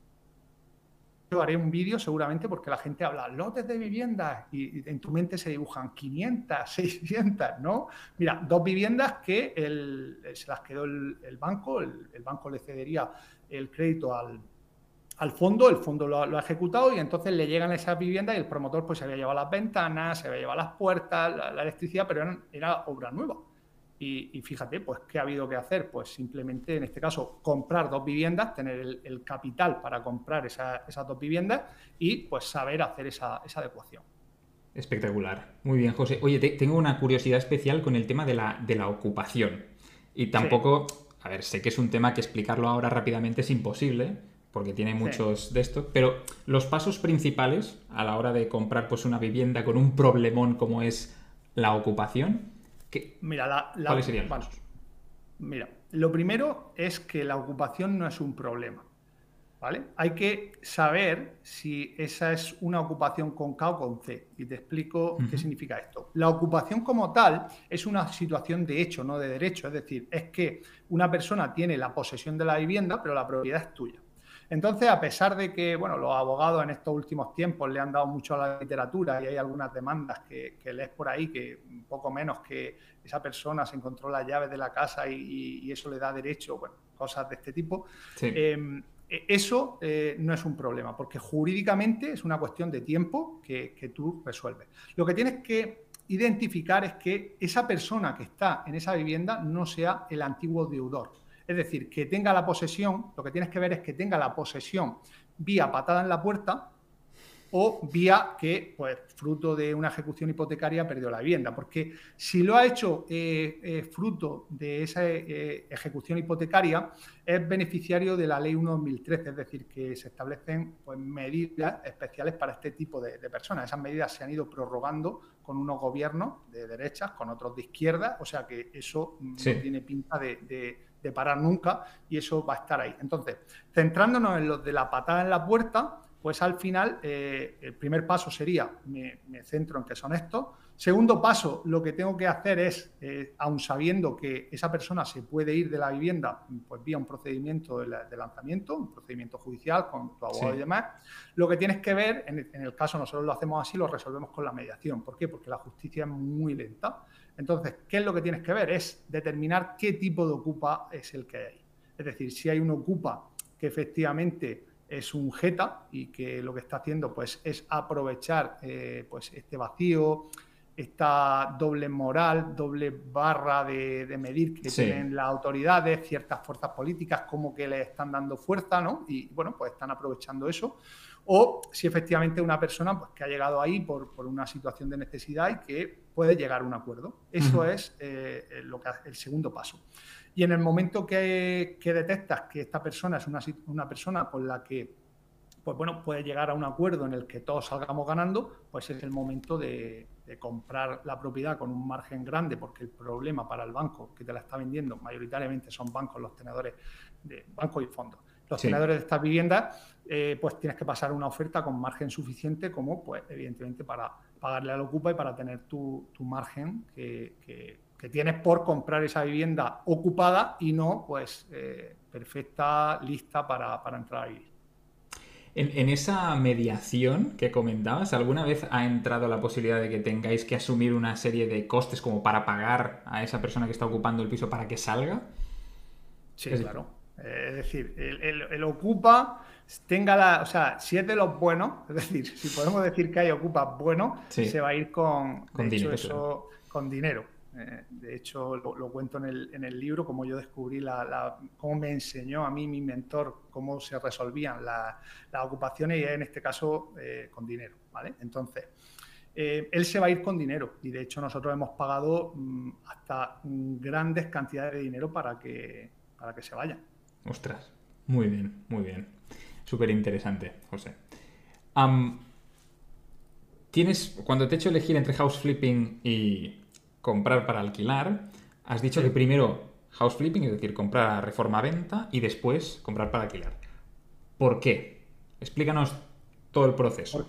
Yo haré un vídeo seguramente porque la gente habla lotes de viviendas y, en tu mente se dibujan 500, 600, ¿no? Mira, dos viviendas que se las quedó el, banco, el banco le cedería el crédito al, al fondo, el fondo lo, ha ejecutado y entonces le llegan esas viviendas y el promotor pues se había llevado las ventanas, se había llevado las puertas, la, electricidad, pero era, obra nueva. Y, fíjate, pues, ¿qué ha habido que hacer? Pues simplemente, en este caso, comprar dos viviendas, tener el, capital para comprar esas dos viviendas y pues saber hacer esa, adecuación. Espectacular. Muy bien, José. Oye, tengo una curiosidad especial con el tema de la, de la ocupación. Y tampoco, a ver, sé que es un tema que explicarlo ahora rápidamente es imposible, porque tiene muchos de estos, pero los pasos principales a la hora de comprar pues, una vivienda con un problemón como es la ocupación, Mira, ¿cuáles serían? Mira, lo primero es que la ocupación no es un problema. ¿Vale? Hay que saber si esa es una ocupación con K o con C. Y te explico qué significa esto. La ocupación como tal es una situación de hecho, no de derecho. Es decir, es que una persona tiene la posesión de la vivienda, pero la propiedad es tuya. Entonces, a pesar de que bueno, los abogados en estos últimos tiempos le han dado mucho a la literatura y hay algunas demandas que, lees por ahí que un poco menos que esa persona se encontró las llaves de la casa y, eso le da derecho, bueno, cosas de este tipo. Em, e, eso eh, no es un problema, porque jurídicamente es una cuestión de tiempo que, que tú resuelves. Lo que tienes que identificar es que esa persona que está en esa vivienda no sea el antiguo deudor. Es decir, que tenga la posesión, lo que tienes que ver es que tenga la posesión vía patada en la puerta o vía que, pues, fruto de una ejecución hipotecaria, perdió la vivienda. Porque si lo ha hecho eh, eh, fruto de esa eh, ejecución hipotecaria, es beneficiario de la Ley 1 2013, es decir, que se establecen pues, medidas especiales para este tipo de, personas. Esas medidas se han ido prorrogando con unos gobiernos de derechas, con otros de izquierda, o sea que eso no tiene pinta de de parar nunca y eso va a estar ahí. Entonces, centrándonos en lo de la patada en la puerta, pues al final eh, el primer paso sería, me, centro en que son estos. Segundo paso, lo que tengo que hacer es, eh, aun sabiendo que esa persona se puede ir de la vivienda, pues vía un procedimiento de, lanzamiento, un procedimiento judicial con tu abogado y demás, lo que tienes que ver, en, en el caso nosotros lo hacemos así, lo resolvemos con la mediación. ¿Por qué? Porque la justicia es muy lenta. Entonces, ¿qué es lo que tienes que ver? Es determinar qué tipo de ocupa es el que hay. Es decir, si hay un ocupa que efectivamente es un jeta y que lo que está haciendo pues, es aprovechar eh, pues, este vacío, esta doble moral, doble barra de, medir que tienen las autoridades, ciertas fuerzas políticas, como que le están dando fuerza, ¿no? Y bueno, pues están aprovechando eso. O si efectivamente una persona pues, que ha llegado ahí por, una situación de necesidad y que puede llegar a un acuerdo. Eso es eh, lo que, el segundo paso. Y en el momento que, detectas que esta persona es una, una persona con la que pues bueno, puede llegar a un acuerdo en el que todos salgamos ganando, pues es el momento de, comprar la propiedad con un margen grande, porque el problema para el banco que te la está vendiendo mayoritariamente son bancos, los tenedores de bancos y fondos. Los tenedores de estas viviendas, eh, pues tienes que pasar una oferta con margen suficiente como, pues evidentemente, para pagarle al ocupa y para tener tu, margen que, tienes por comprar esa vivienda ocupada y no, pues, eh, perfecta, lista para, para entrar a vivir. En, esa mediación que comentabas, ¿alguna vez ha entrado la posibilidad de que tengáis que asumir una serie de costes como para pagar a esa persona que está ocupando el piso para que salga? Sí, claro. Es decir, el, ocupa tenga la. O sea, si es de los buenos, es decir, si podemos decir que hay ocupas buenos, se va a ir con, dinero, con dinero. Eh, de hecho, lo, cuento en el, libro, como yo descubrí, la, cómo me enseñó a mí mi mentor cómo se resolvían las ocupaciones y en este caso eh, con dinero. ¿vale? Entonces, eh, él se va a ir con dinero y de hecho nosotros hemos pagado mm, hasta grandes cantidades de dinero para que, para que se vaya. Ostras, muy bien, muy bien. Súper interesante, José. tienes, cuando te he hecho elegir entre house flipping y comprar para alquilar, has dicho que primero house flipping, es decir, comprar reforma-venta y después comprar para alquilar. ¿Por qué? Explícanos todo el proceso.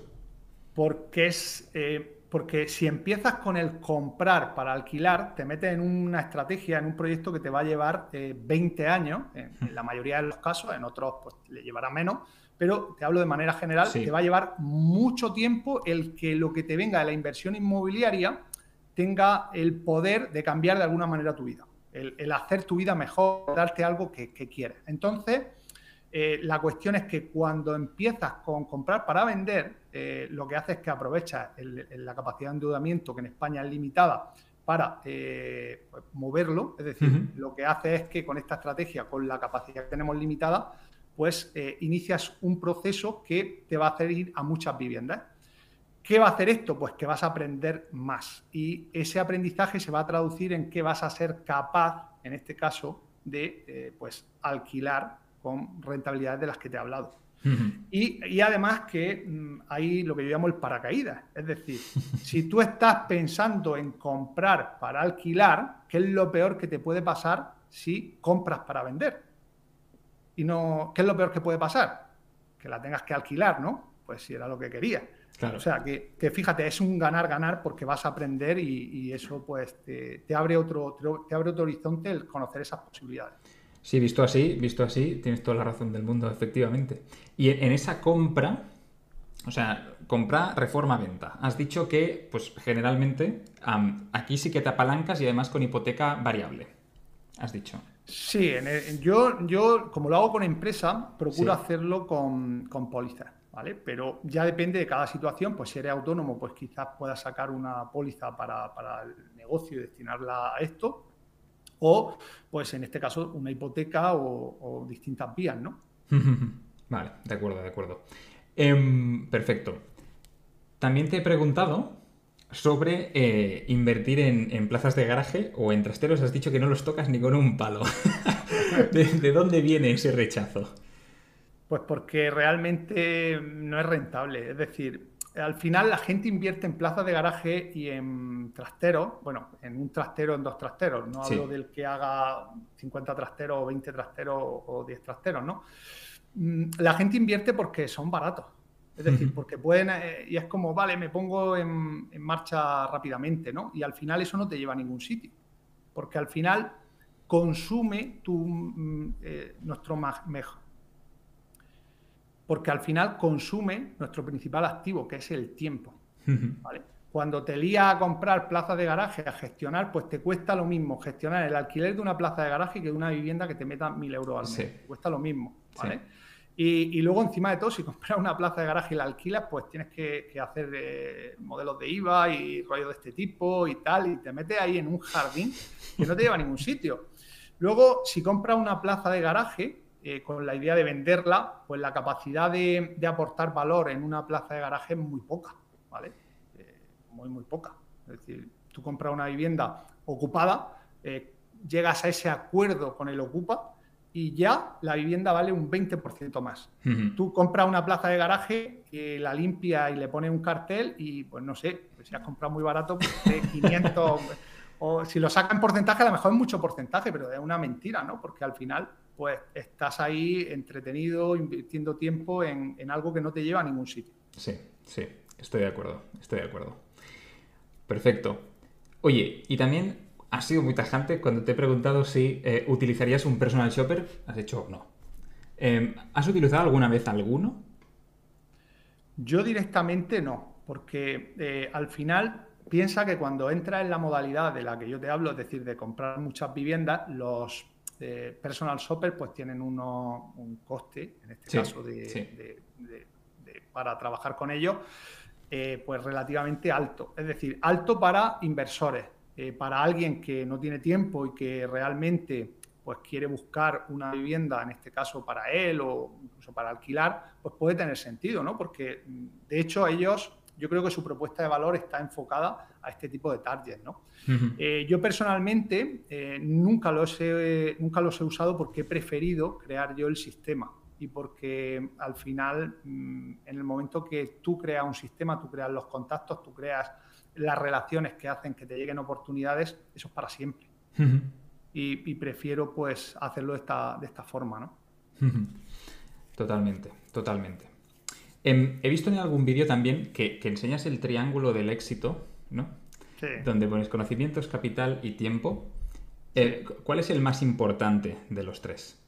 Porque es. Eh, porque si empiezas con el comprar para alquilar, te metes en una estrategia, en un proyecto que te va a llevar 20 eh, años, en, la mayoría de los casos, en otros pues, le llevará menos, pero te hablo de manera general, te va a llevar mucho tiempo el que lo que te venga de la inversión inmobiliaria tenga el poder de cambiar de alguna manera tu vida, el, hacer tu vida mejor, darte algo que, quieres. Entonces, eh, la cuestión es que cuando empiezas con comprar para vender, eh, lo que haces es que aprovechas la capacidad de endeudamiento, que en España es limitada, para eh, pues, moverlo. Es decir, lo que hace es que con esta estrategia, con la capacidad que tenemos limitada, pues inicias un proceso que te va a hacer ir a muchas viviendas. ¿Qué va a hacer esto? Pues que vas a aprender más y ese aprendizaje se va a traducir en que vas a ser capaz, en este caso, de pues, alquilar con rentabilidades de las que te he hablado. y, además que mm, hay lo que yo llamo el paracaídas. Es decir, si tú estás pensando en comprar para alquilar, ¿qué es lo peor que te puede pasar si compras para vender? Y no, ¿qué es lo peor que puede pasar? Que la tengas que alquilar, ¿no? Pues si era lo que quería. O sea, que, fíjate, es un ganar-ganar porque vas a aprender y, eso pues te, abre otro, te, abre otro horizonte el conocer esas posibilidades. Sí, visto así, visto así, tienes toda la razón del mundo, efectivamente. Y en, esa compra, o sea, compra, reforma, venta. Has dicho que, pues generalmente, aquí sí que te apalancas y además con hipoteca variable. Has dicho. Sí, yo, yo, como lo hago con empresa, procuro hacerlo con, con póliza. Pero ya depende de cada situación, pues si eres autónomo, pues quizás puedas sacar una póliza para, el negocio y destinarla a esto, o pues en este caso una hipoteca o, distintas vías, ¿no? vale, de acuerdo, de acuerdo. Em, perfecto. También te he preguntado sobre eh, invertir en, plazas de garaje o en trasteros. Has dicho que no los tocas ni con un palo. ¿De dónde viene ese rechazo? Pues porque realmente no es rentable. Es decir, al final la gente invierte en plazas de garaje y en trasteros, bueno, en un trastero, en dos trasteros. No hablo del que haga 50 trasteros o 20 trasteros o 10 trasteros, ¿no? Mm, la gente invierte porque son baratos. Es decir, porque pueden, eh, y es como, vale, me pongo en, marcha rápidamente, ¿no? Y al final eso no te lleva a ningún sitio. Porque al final consume tu, mm, eh, nuestro mejor porque al final consume nuestro principal activo, que es el tiempo. Cuando te lía a comprar plazas de garaje, a gestionar, pues te cuesta lo mismo gestionar el alquiler de una plaza de garaje que de una vivienda que te meta mil euros al mes. Cuesta lo mismo. Y, luego, encima de todo, si compras una plaza de garaje y la alquilas, pues tienes que, hacer eh, modelos de IVA y rollo de este tipo y tal, y te metes ahí en un jardín que no te lleva a ningún sitio. Luego, si compras una plaza de garaje, eh, con la idea de venderla, pues la capacidad de, aportar valor en una plaza de garaje es muy poca, ¿vale? Eh, muy, muy poca. Es decir, tú compras una vivienda ocupada, llegas a ese acuerdo con el ocupa, y ya la vivienda vale un 20% más. Tú compras una plaza de garaje, que la limpia y le pones un cartel y, pues no sé, pues si has comprado muy barato, pues de 500... o si lo saca en porcentaje, a lo mejor es mucho porcentaje, pero es una mentira, ¿no? Porque al final, pues estás ahí entretenido, invirtiendo tiempo en, en algo que no te lleva a ningún sitio. Sí, sí, estoy de acuerdo, estoy de acuerdo. Perfecto. Oye, y también has sido muy tajante cuando te he preguntado si eh, utilizarías un personal shopper. Has dicho no. Em, ¿Has utilizado alguna vez alguno? Yo directamente no, porque eh, al final piensa que cuando entra en la modalidad de la que yo te hablo, es decir, de comprar muchas viviendas, los eh, personal shoppers pues tienen uno, un coste, en este caso para trabajar con ellos, pues relativamente alto. Es decir, alto para inversores eh, para alguien que no tiene tiempo y que realmente pues quiere buscar una vivienda, en este caso para él o incluso para alquilar, pues puede tener sentido, ¿no? Porque de hecho ellos, yo creo que su propuesta de valor está enfocada a este tipo de target, ¿no? Eh, yo personalmente eh, nunca, los he, nunca los he usado porque he preferido crear yo el sistema y porque al final, mm, en el momento que tú creas un sistema, tú creas los contactos, tú creas las relaciones que hacen que te lleguen oportunidades, eso es para siempre. y, prefiero pues hacerlo de esta, de esta forma, ¿no? Totalmente, totalmente. Em, he visto en algún vídeo también que, enseñas el triángulo del éxito, ¿no? Sí. Donde pones conocimientos, capital y tiempo. Eh, ¿Cuál es el más importante de los tres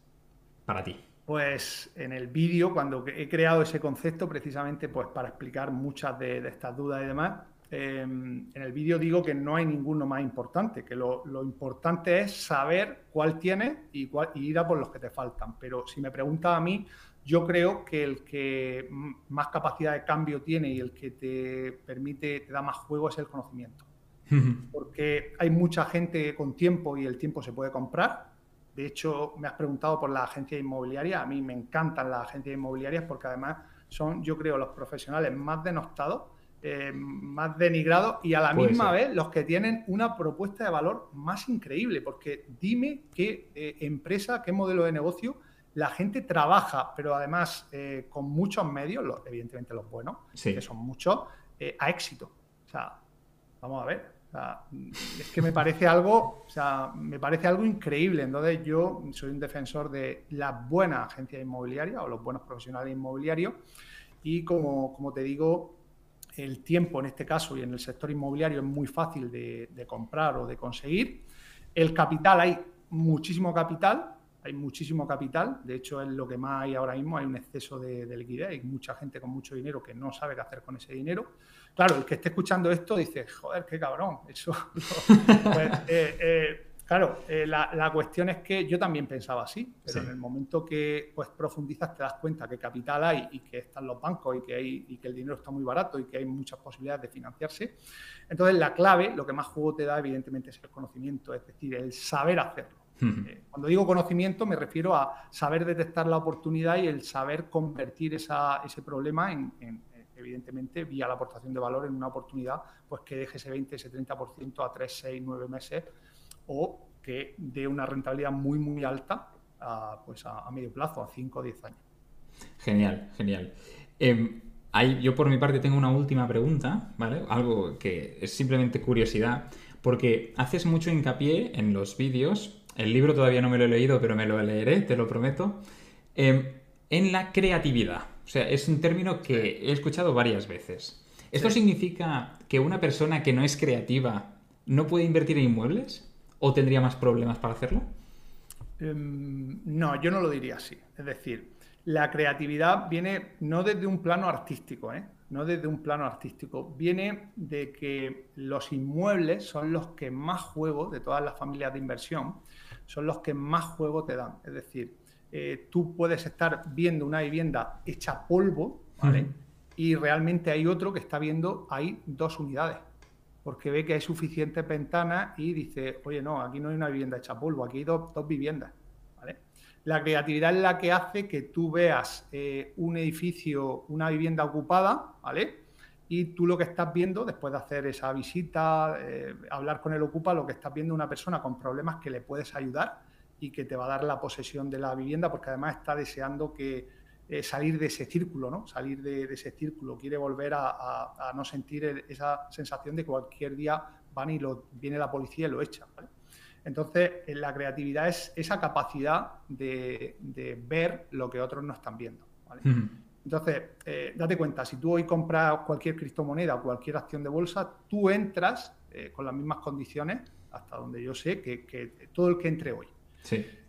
para ti? Pues en el vídeo, cuando he creado ese concepto, precisamente pues para explicar muchas de estas dudas y demás, Em, en el vídeo digo que no hay ninguno más importante, que lo, importante es saber cuál tienes y, ir a por los que te faltan. Pero si me preguntas a mí, yo creo que el que más capacidad de cambio tiene y el que te permite, te da más juego es el conocimiento. Porque hay mucha gente con tiempo y el tiempo se puede comprar. De hecho, me has preguntado por la agencia inmobiliaria. A mí me encantan las agencias inmobiliarias porque además son, yo creo, los profesionales más denostados eh, más denigrados y a la misma vez los que tienen una propuesta de valor más increíble, porque dime qué eh, empresa, qué modelo de negocio la gente trabaja, pero además eh, con muchos medios, evidentemente los buenos, que son muchos, a éxito. O sea, vamos a ver. es que me parece algo, o sea, me parece algo increíble. Entonces, yo soy un defensor de las buenas agencias inmobiliarias o los buenos profesionales inmobiliarios. Y como, como te digo, el tiempo en este caso y en el sector inmobiliario es muy fácil de, comprar o de conseguir. El capital, hay muchísimo capital, hay muchísimo capital, de hecho es lo que más hay ahora mismo, hay un exceso de, liquidez, hay mucha gente con mucho dinero que no sabe qué hacer con ese dinero. Claro, el que esté escuchando esto dice, joder, qué cabrón, eso... pues, eh, eh, Claro, eh, la, cuestión es que yo también pensaba así, pero en el momento que pues, profundizas te das cuenta que capital hay y que están los bancos y que, hay, y que el dinero está muy barato y que hay muchas posibilidades de financiarse. Entonces la clave, lo que más juego te da evidentemente es el conocimiento, es decir, el saber hacerlo. Eh, cuando digo conocimiento me refiero a saber detectar la oportunidad y el saber convertir ese problema en, evidentemente, vía la aportación de valor en una oportunidad pues que deje ese 20, ese 30% a 3, 6, 9 meses o que dé una rentabilidad muy, muy alta a, pues a, medio plazo, a 5 o 10 años. Genial, genial. Em, yo por mi parte tengo una última pregunta, ¿vale? Algo que es simplemente curiosidad, porque haces mucho hincapié en los vídeos, el libro todavía no me lo he leído, pero me lo leeré, te lo prometo, em, en la creatividad. O sea, es un término que he escuchado varias veces. ¿Esto significa que una persona que no es creativa no puede invertir en inmuebles? ¿O tendría más problemas para hacerlo? Em, no, yo no lo diría así. Es decir, la creatividad viene no desde un plano artístico, ¿eh? No desde un plano artístico, viene de que los inmuebles son los que más juego de todas las familias de inversión, son los que más juego te dan. Es decir, eh, tú puedes estar viendo una vivienda hecha polvo, ¿vale? Y realmente hay otro que está viendo, hay dos unidades, porque ve que hay suficientes ventanas y dice, oye, no, aquí no hay una vivienda hecha polvo, aquí hay dos, viviendas, ¿vale? La creatividad es la que hace que tú veas eh, un edificio, una vivienda ocupada, ¿vale? Y tú lo que estás viendo, después de hacer esa visita, eh, hablar con el ocupa, lo que estás viendo es una persona con problemas que le puedes ayudar y que te va a dar la posesión de la vivienda porque además está deseando que eh, salir de ese círculo, ¿no? Salir de, ese círculo, quiere volver a, no sentir esa sensación de que cualquier día van y lo, viene la policía y lo echa. Entonces, eh, la creatividad es esa capacidad de, ver lo que otros no están viendo. Entonces, eh, date cuenta, si tú hoy compras cualquier criptomoneda o cualquier acción de bolsa, tú entras con las mismas condiciones, hasta donde yo sé, que todo el que entre hoy.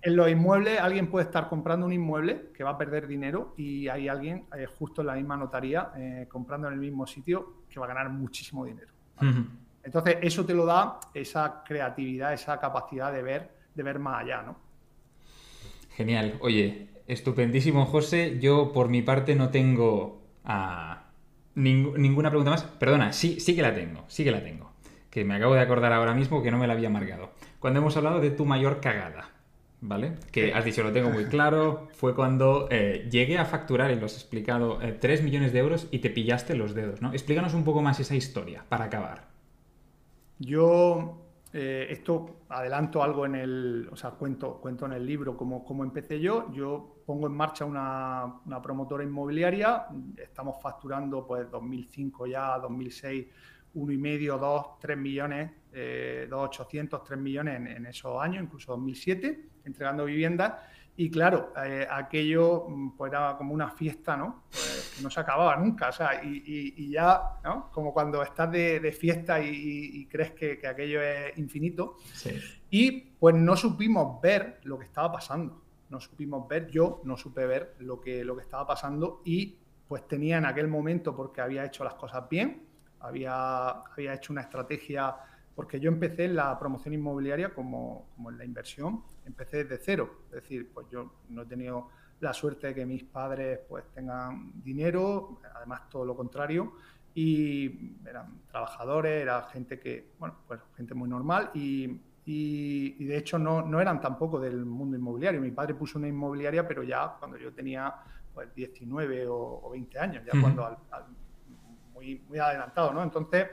En los inmuebles, alguien puede estar comprando un inmueble que va a perder dinero y hay alguien eh, justo en la misma notaría eh, comprando en el mismo sitio que va a ganar muchísimo dinero. Entonces, eso te lo da esa creatividad, esa capacidad de ver, de ver más allá, ¿no? Genial. Oye, estupendísimo, José. Yo, por mi parte, no tengo ah, ninguna pregunta más. Perdona, sí, sí que la tengo, sí que la tengo. Que me acabo de acordar ahora mismo que no me la había marcado. Cuando hemos hablado de tu mayor cagada. ¿vale? Que has dicho, lo tengo muy claro, fue cuando eh, llegué a facturar, y lo has explicado, 3 eh, millones de euros y te pillaste los dedos, ¿no? Explícanos un poco más esa historia, para acabar. Yo, eh, esto adelanto algo en el, o sea, cuento, cuento en el libro cómo, cómo empecé yo. Yo pongo en marcha una, una, promotora inmobiliaria, estamos facturando pues 2005 ya, 2006, uno y medio, dos, tres millones, eh, dos ochocientos, tres millones en, esos años, incluso 2007 entregando viviendas. Y claro, eh, aquello pues era como una fiesta, ¿no? Pues, no se acababa nunca, o sea, y, ya, ¿no? Como cuando estás de, fiesta y, crees que, aquello es infinito. Y pues no supimos ver lo que estaba pasando, no supimos ver, yo no supe ver lo que, lo que estaba pasando y pues tenía en aquel momento, porque había hecho las cosas bien, había, había hecho una estrategia porque yo empecé en la promoción inmobiliaria como, en la inversión, empecé desde cero, es decir, pues yo no he tenido la suerte de que mis padres pues tengan dinero, además todo lo contrario, y eran trabajadores, era gente que, bueno, pues gente muy normal y, de hecho no, no, eran tampoco del mundo inmobiliario. Mi padre puso una inmobiliaria, pero ya cuando yo tenía pues 19 o, 20 años, ya cuando muy, muy adelantado, ¿no? Entonces,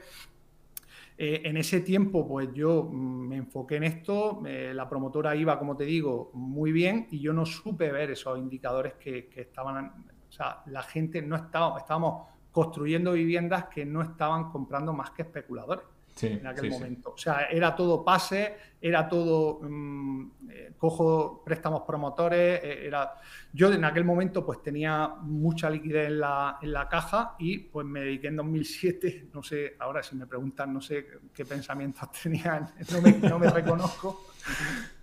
eh, en ese tiempo, pues yo mm, me enfoqué en esto, eh, la promotora iba, como te digo, muy bien y yo no supe ver esos indicadores que, estaban, o sea, la gente no estaba, estábamos construyendo viviendas que no estaban comprando más que especuladores en aquel momento. O sea, era todo pase, era todo mm, eh, cojo préstamos promotores, era... Yo en aquel momento pues tenía mucha liquidez en la, en la caja y pues me dediqué en 2007, no sé, ahora si me preguntan no sé qué pensamientos tenían, no me, no me reconozco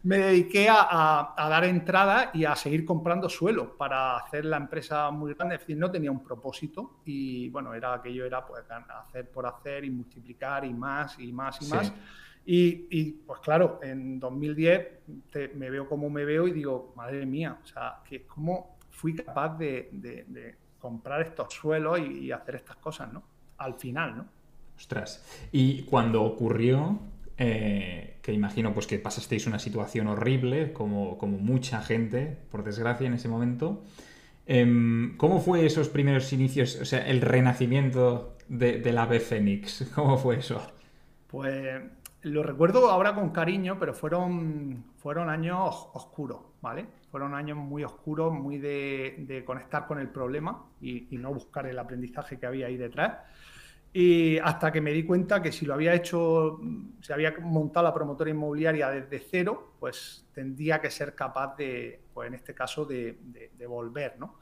me dediqué a, dar entrada y a seguir comprando suelo para hacer la empresa muy grande. Es decir, no tenía un propósito y bueno, era aquello era pues hacer por hacer y multiplicar y más y más y más. Y, pues claro, en 2010 me veo como me veo y digo, madre mía, o sea, que cómo fui capaz de, comprar estos suelos y, y hacer estas cosas, ¿no? Al final, ¿no? Ostras. Y cuando ocurrió, eh, que imagino pues que pasasteis una situación horrible, como, como mucha gente, por desgracia, en ese momento. Em, ¿Cómo fue esos primeros inicios, o sea, el renacimiento de, del ave fénix? ¿Cómo fue eso? Pues lo recuerdo ahora con cariño, pero fueron, fueron años oscuros, ¿vale? Fueron años muy oscuros, muy de, conectar con el problema y, no buscar el aprendizaje que había ahí detrás. Y hasta que me di cuenta que si lo había hecho, si había montado la promotora inmobiliaria desde cero, pues tendría que ser capaz de, pues en este caso, de, volver. ¿no?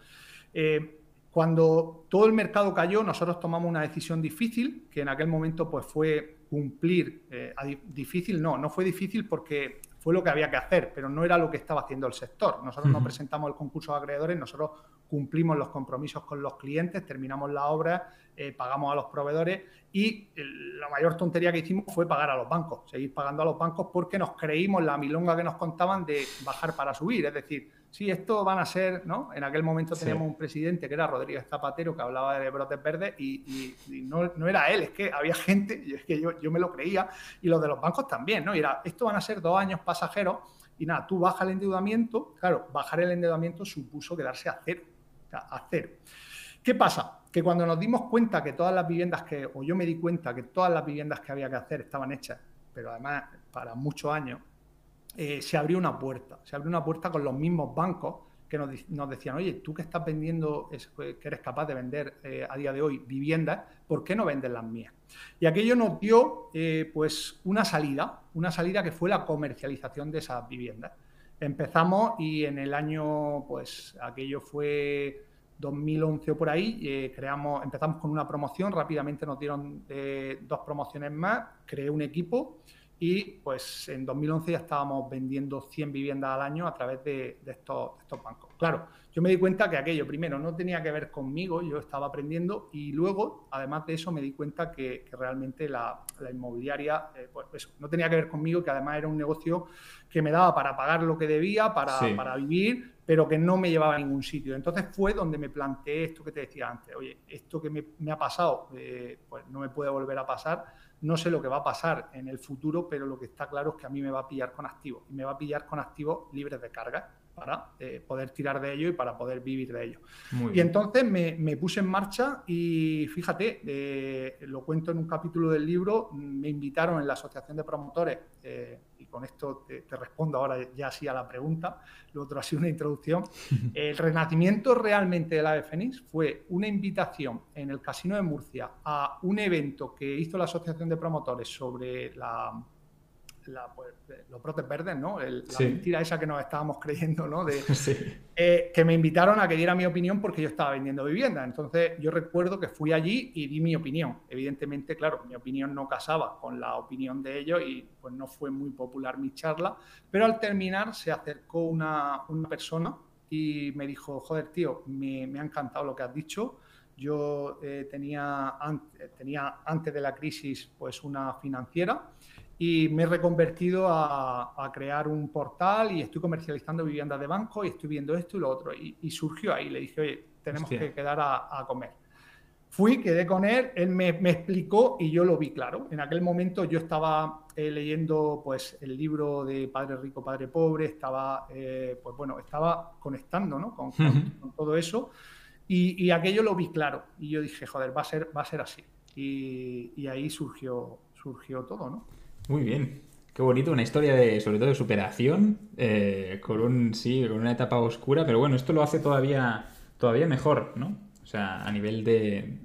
Eh, cuando todo el mercado cayó, nosotros tomamos una decisión difícil, que en aquel momento pues fue cumplir, eh, difícil no, no fue difícil porque fue lo que había que hacer, pero no era lo que estaba haciendo el sector. Nosotros no presentamos el concurso de acreedores, nosotros cumplimos los compromisos con los clientes, terminamos la obra, eh, pagamos a los proveedores y la mayor tontería que hicimos fue pagar a los bancos, seguir pagando a los bancos porque nos creímos la milonga que nos contaban de bajar para subir. Es decir, sí, esto van a ser, ¿no? En aquel momento teníamos un presidente que era Rodríguez Zapatero que hablaba de brotes verdes y, no, era él, es que había gente, y es que yo, yo, me lo creía, y los de los bancos también, ¿no? Y era, esto van a ser dos años pasajeros y nada, tú bajas el endeudamiento, claro, bajar el endeudamiento supuso quedarse a cero, o sea, a cero. ¿Qué pasa? Que cuando nos dimos cuenta que todas las viviendas que, o yo me di cuenta que todas las viviendas que había que hacer estaban hechas, pero además para muchos años, eh, se abrió una puerta. Se abrió una puerta con los mismos bancos que nos, decían, oye, tú que estás vendiendo, que eres capaz de vender eh, a día de hoy viviendas, ¿por qué no vendes las mías? Y aquello nos dio eh, pues una salida, una salida que fue la comercialización de esas viviendas. Empezamos y en el año, pues aquello fue 2011 o por ahí, creamos, empezamos con una promoción, rápidamente nos dieron dos promociones más, creé un equipo y pues en 2011 ya estábamos vendiendo 100 viviendas al año a través de, estos, bancos. Claro, yo me di cuenta que aquello primero no tenía que ver conmigo, yo estaba aprendiendo y luego, además de eso, me di cuenta que, realmente la, inmobiliaria, eh, pues eso, no tenía que ver conmigo, que además era un negocio que me daba para pagar lo que debía, para, para vivir, pero que no me llevaba a ningún sitio. Entonces fue donde me planteé esto que te decía antes, oye, esto que me, ha pasado, eh, pues no me puede volver a pasar. No sé lo que va a pasar en el futuro, pero lo que está claro es que a mí me va a pillar con activos y me va a pillar con activos libres de carga para eh, poder tirar de ello y para poder vivir de ello. y entonces me, puse en marcha y fíjate, eh, lo cuento en un capítulo del libro, me invitaron en la Asociación de Promotores, eh, y con esto te, respondo ahora ya así a la pregunta, lo otro ha sido una introducción, el renacimiento realmente de la Fénix fue una invitación en el Casino de Murcia a un evento que hizo la Asociación de Promotores sobre la pues, los brotes verdes, ¿no? la mentira esa que nos estábamos creyendo, ¿no? De, eh, que me invitaron a que diera mi opinión porque yo estaba vendiendo vivienda. Entonces yo recuerdo que fui allí y di mi opinión. Evidentemente, claro, mi opinión no casaba con la opinión de ellos y pues no fue muy popular mi charla. Pero al terminar se acercó una, una persona y me dijo, joder, tío, me, me ha encantado lo que has dicho. Yo eh, tenía, tenía antes de la crisis pues una financiera y me he reconvertido a, crear un portal y estoy comercializando viviendas de banco y estoy viendo esto y lo otro. Y, surgió ahí, le dije, oye, tenemos que quedar a, comer. Fui, quedé con él, él me, explicó y yo lo vi claro. En aquel momento yo estaba eh, leyendo pues, el libro de Padre Rico, Padre Pobre, estaba, eh, pues bueno, estaba conectando ¿no? con, todo eso y, aquello lo vi claro. Y yo dije, joder, va a ser, va a ser así. Y, y ahí surgió, surgió todo, ¿no? Muy bien. Qué bonito, una historia de, sobre todo de superación, eh, con un, sí, con una etapa oscura, pero bueno, esto lo hace todavía, todavía mejor, ¿no? O sea, a nivel de,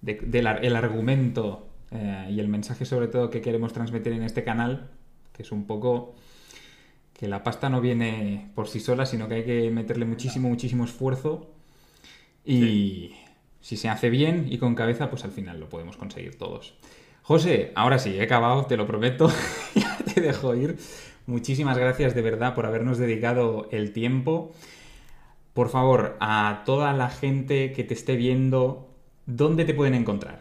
del el argumento eh, y el mensaje sobre todo que queremos transmitir en este canal, que es un poco que la pasta no viene por sí sola, sino que hay que meterle muchísimo, muchísimo esfuerzo y si se hace bien y con cabeza, pues al final lo podemos conseguir todos. José, ahora sí, he acabado, te lo prometo, ya te dejo ir. Muchísimas gracias de verdad por habernos dedicado el tiempo. Por favor, a toda la gente que te esté viendo, ¿dónde te pueden encontrar?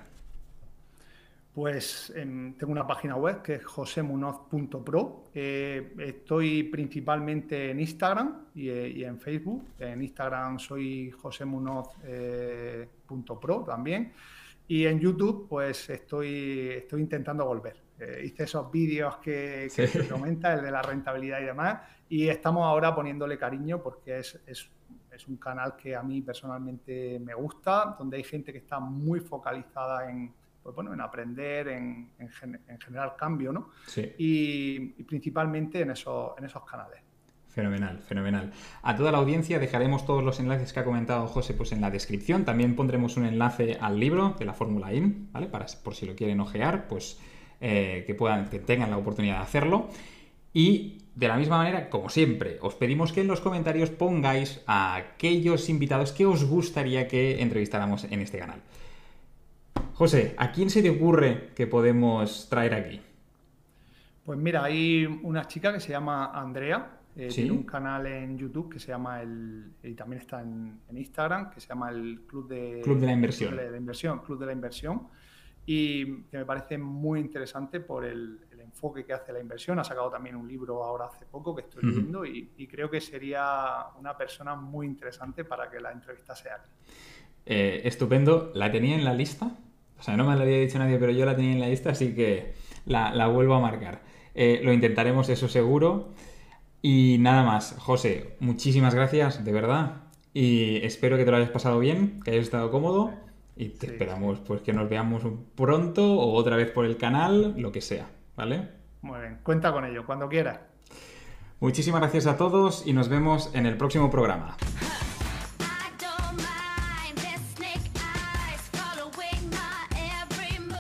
Pues em, tengo una página web que es josemunoz.pro. Eh, estoy principalmente en Instagram eh, y, en Facebook. En Instagram soy josemunoz.pro eh, también. Y en YouTube, pues estoy, estoy intentando volver. Eh, hice esos vídeos que, que se comenta, el de la rentabilidad y demás, y estamos ahora poniéndole cariño porque es, es, es, un canal que a mí personalmente me gusta, donde hay gente que está muy focalizada en, pues bueno, en aprender, en, en, generar cambio, ¿no? Sí. Y, y, principalmente en, eso, en esos canales. Fenomenal, fenomenal. A toda la audiencia dejaremos todos los enlaces que ha comentado José pues en la descripción. También pondremos un enlace al libro de la Fórmula IN, ¿vale? Para, por si lo quieren ojear, pues eh, que puedan, que tengan la oportunidad de hacerlo. Y de la misma manera, como siempre, os pedimos que en los comentarios pongáis a aquellos invitados que os gustaría que entrevistáramos en este canal. José, ¿a quién se te ocurre que podemos traer aquí? Pues mira, hay una chica que se llama Andrea, eh, tiene un canal en YouTube que se llama el. y también está en, Instagram, que se llama el Club de, Club de la Inversión. Club de la Inversión, Club de la Inversión. y que me parece muy interesante por el, enfoque que hace la inversión. Ha sacado también un libro ahora hace poco que estoy leyendo y, creo que sería una persona muy interesante para que la entrevista sea aquí. Eh, estupendo. La tenía en la lista. O sea, no me lo había dicho nadie, pero yo la tenía en la lista, así que la, vuelvo a marcar. Eh, lo intentaremos, eso seguro. Y nada más, José, muchísimas gracias, de verdad. Y espero que te lo hayas pasado bien, que hayas estado cómodo. Y te esperamos pues que nos veamos pronto o otra vez por el canal, lo que sea, ¿vale? Muy bien, cuenta con ello, cuando quieras. Muchísimas gracias a todos y nos vemos en el próximo programa.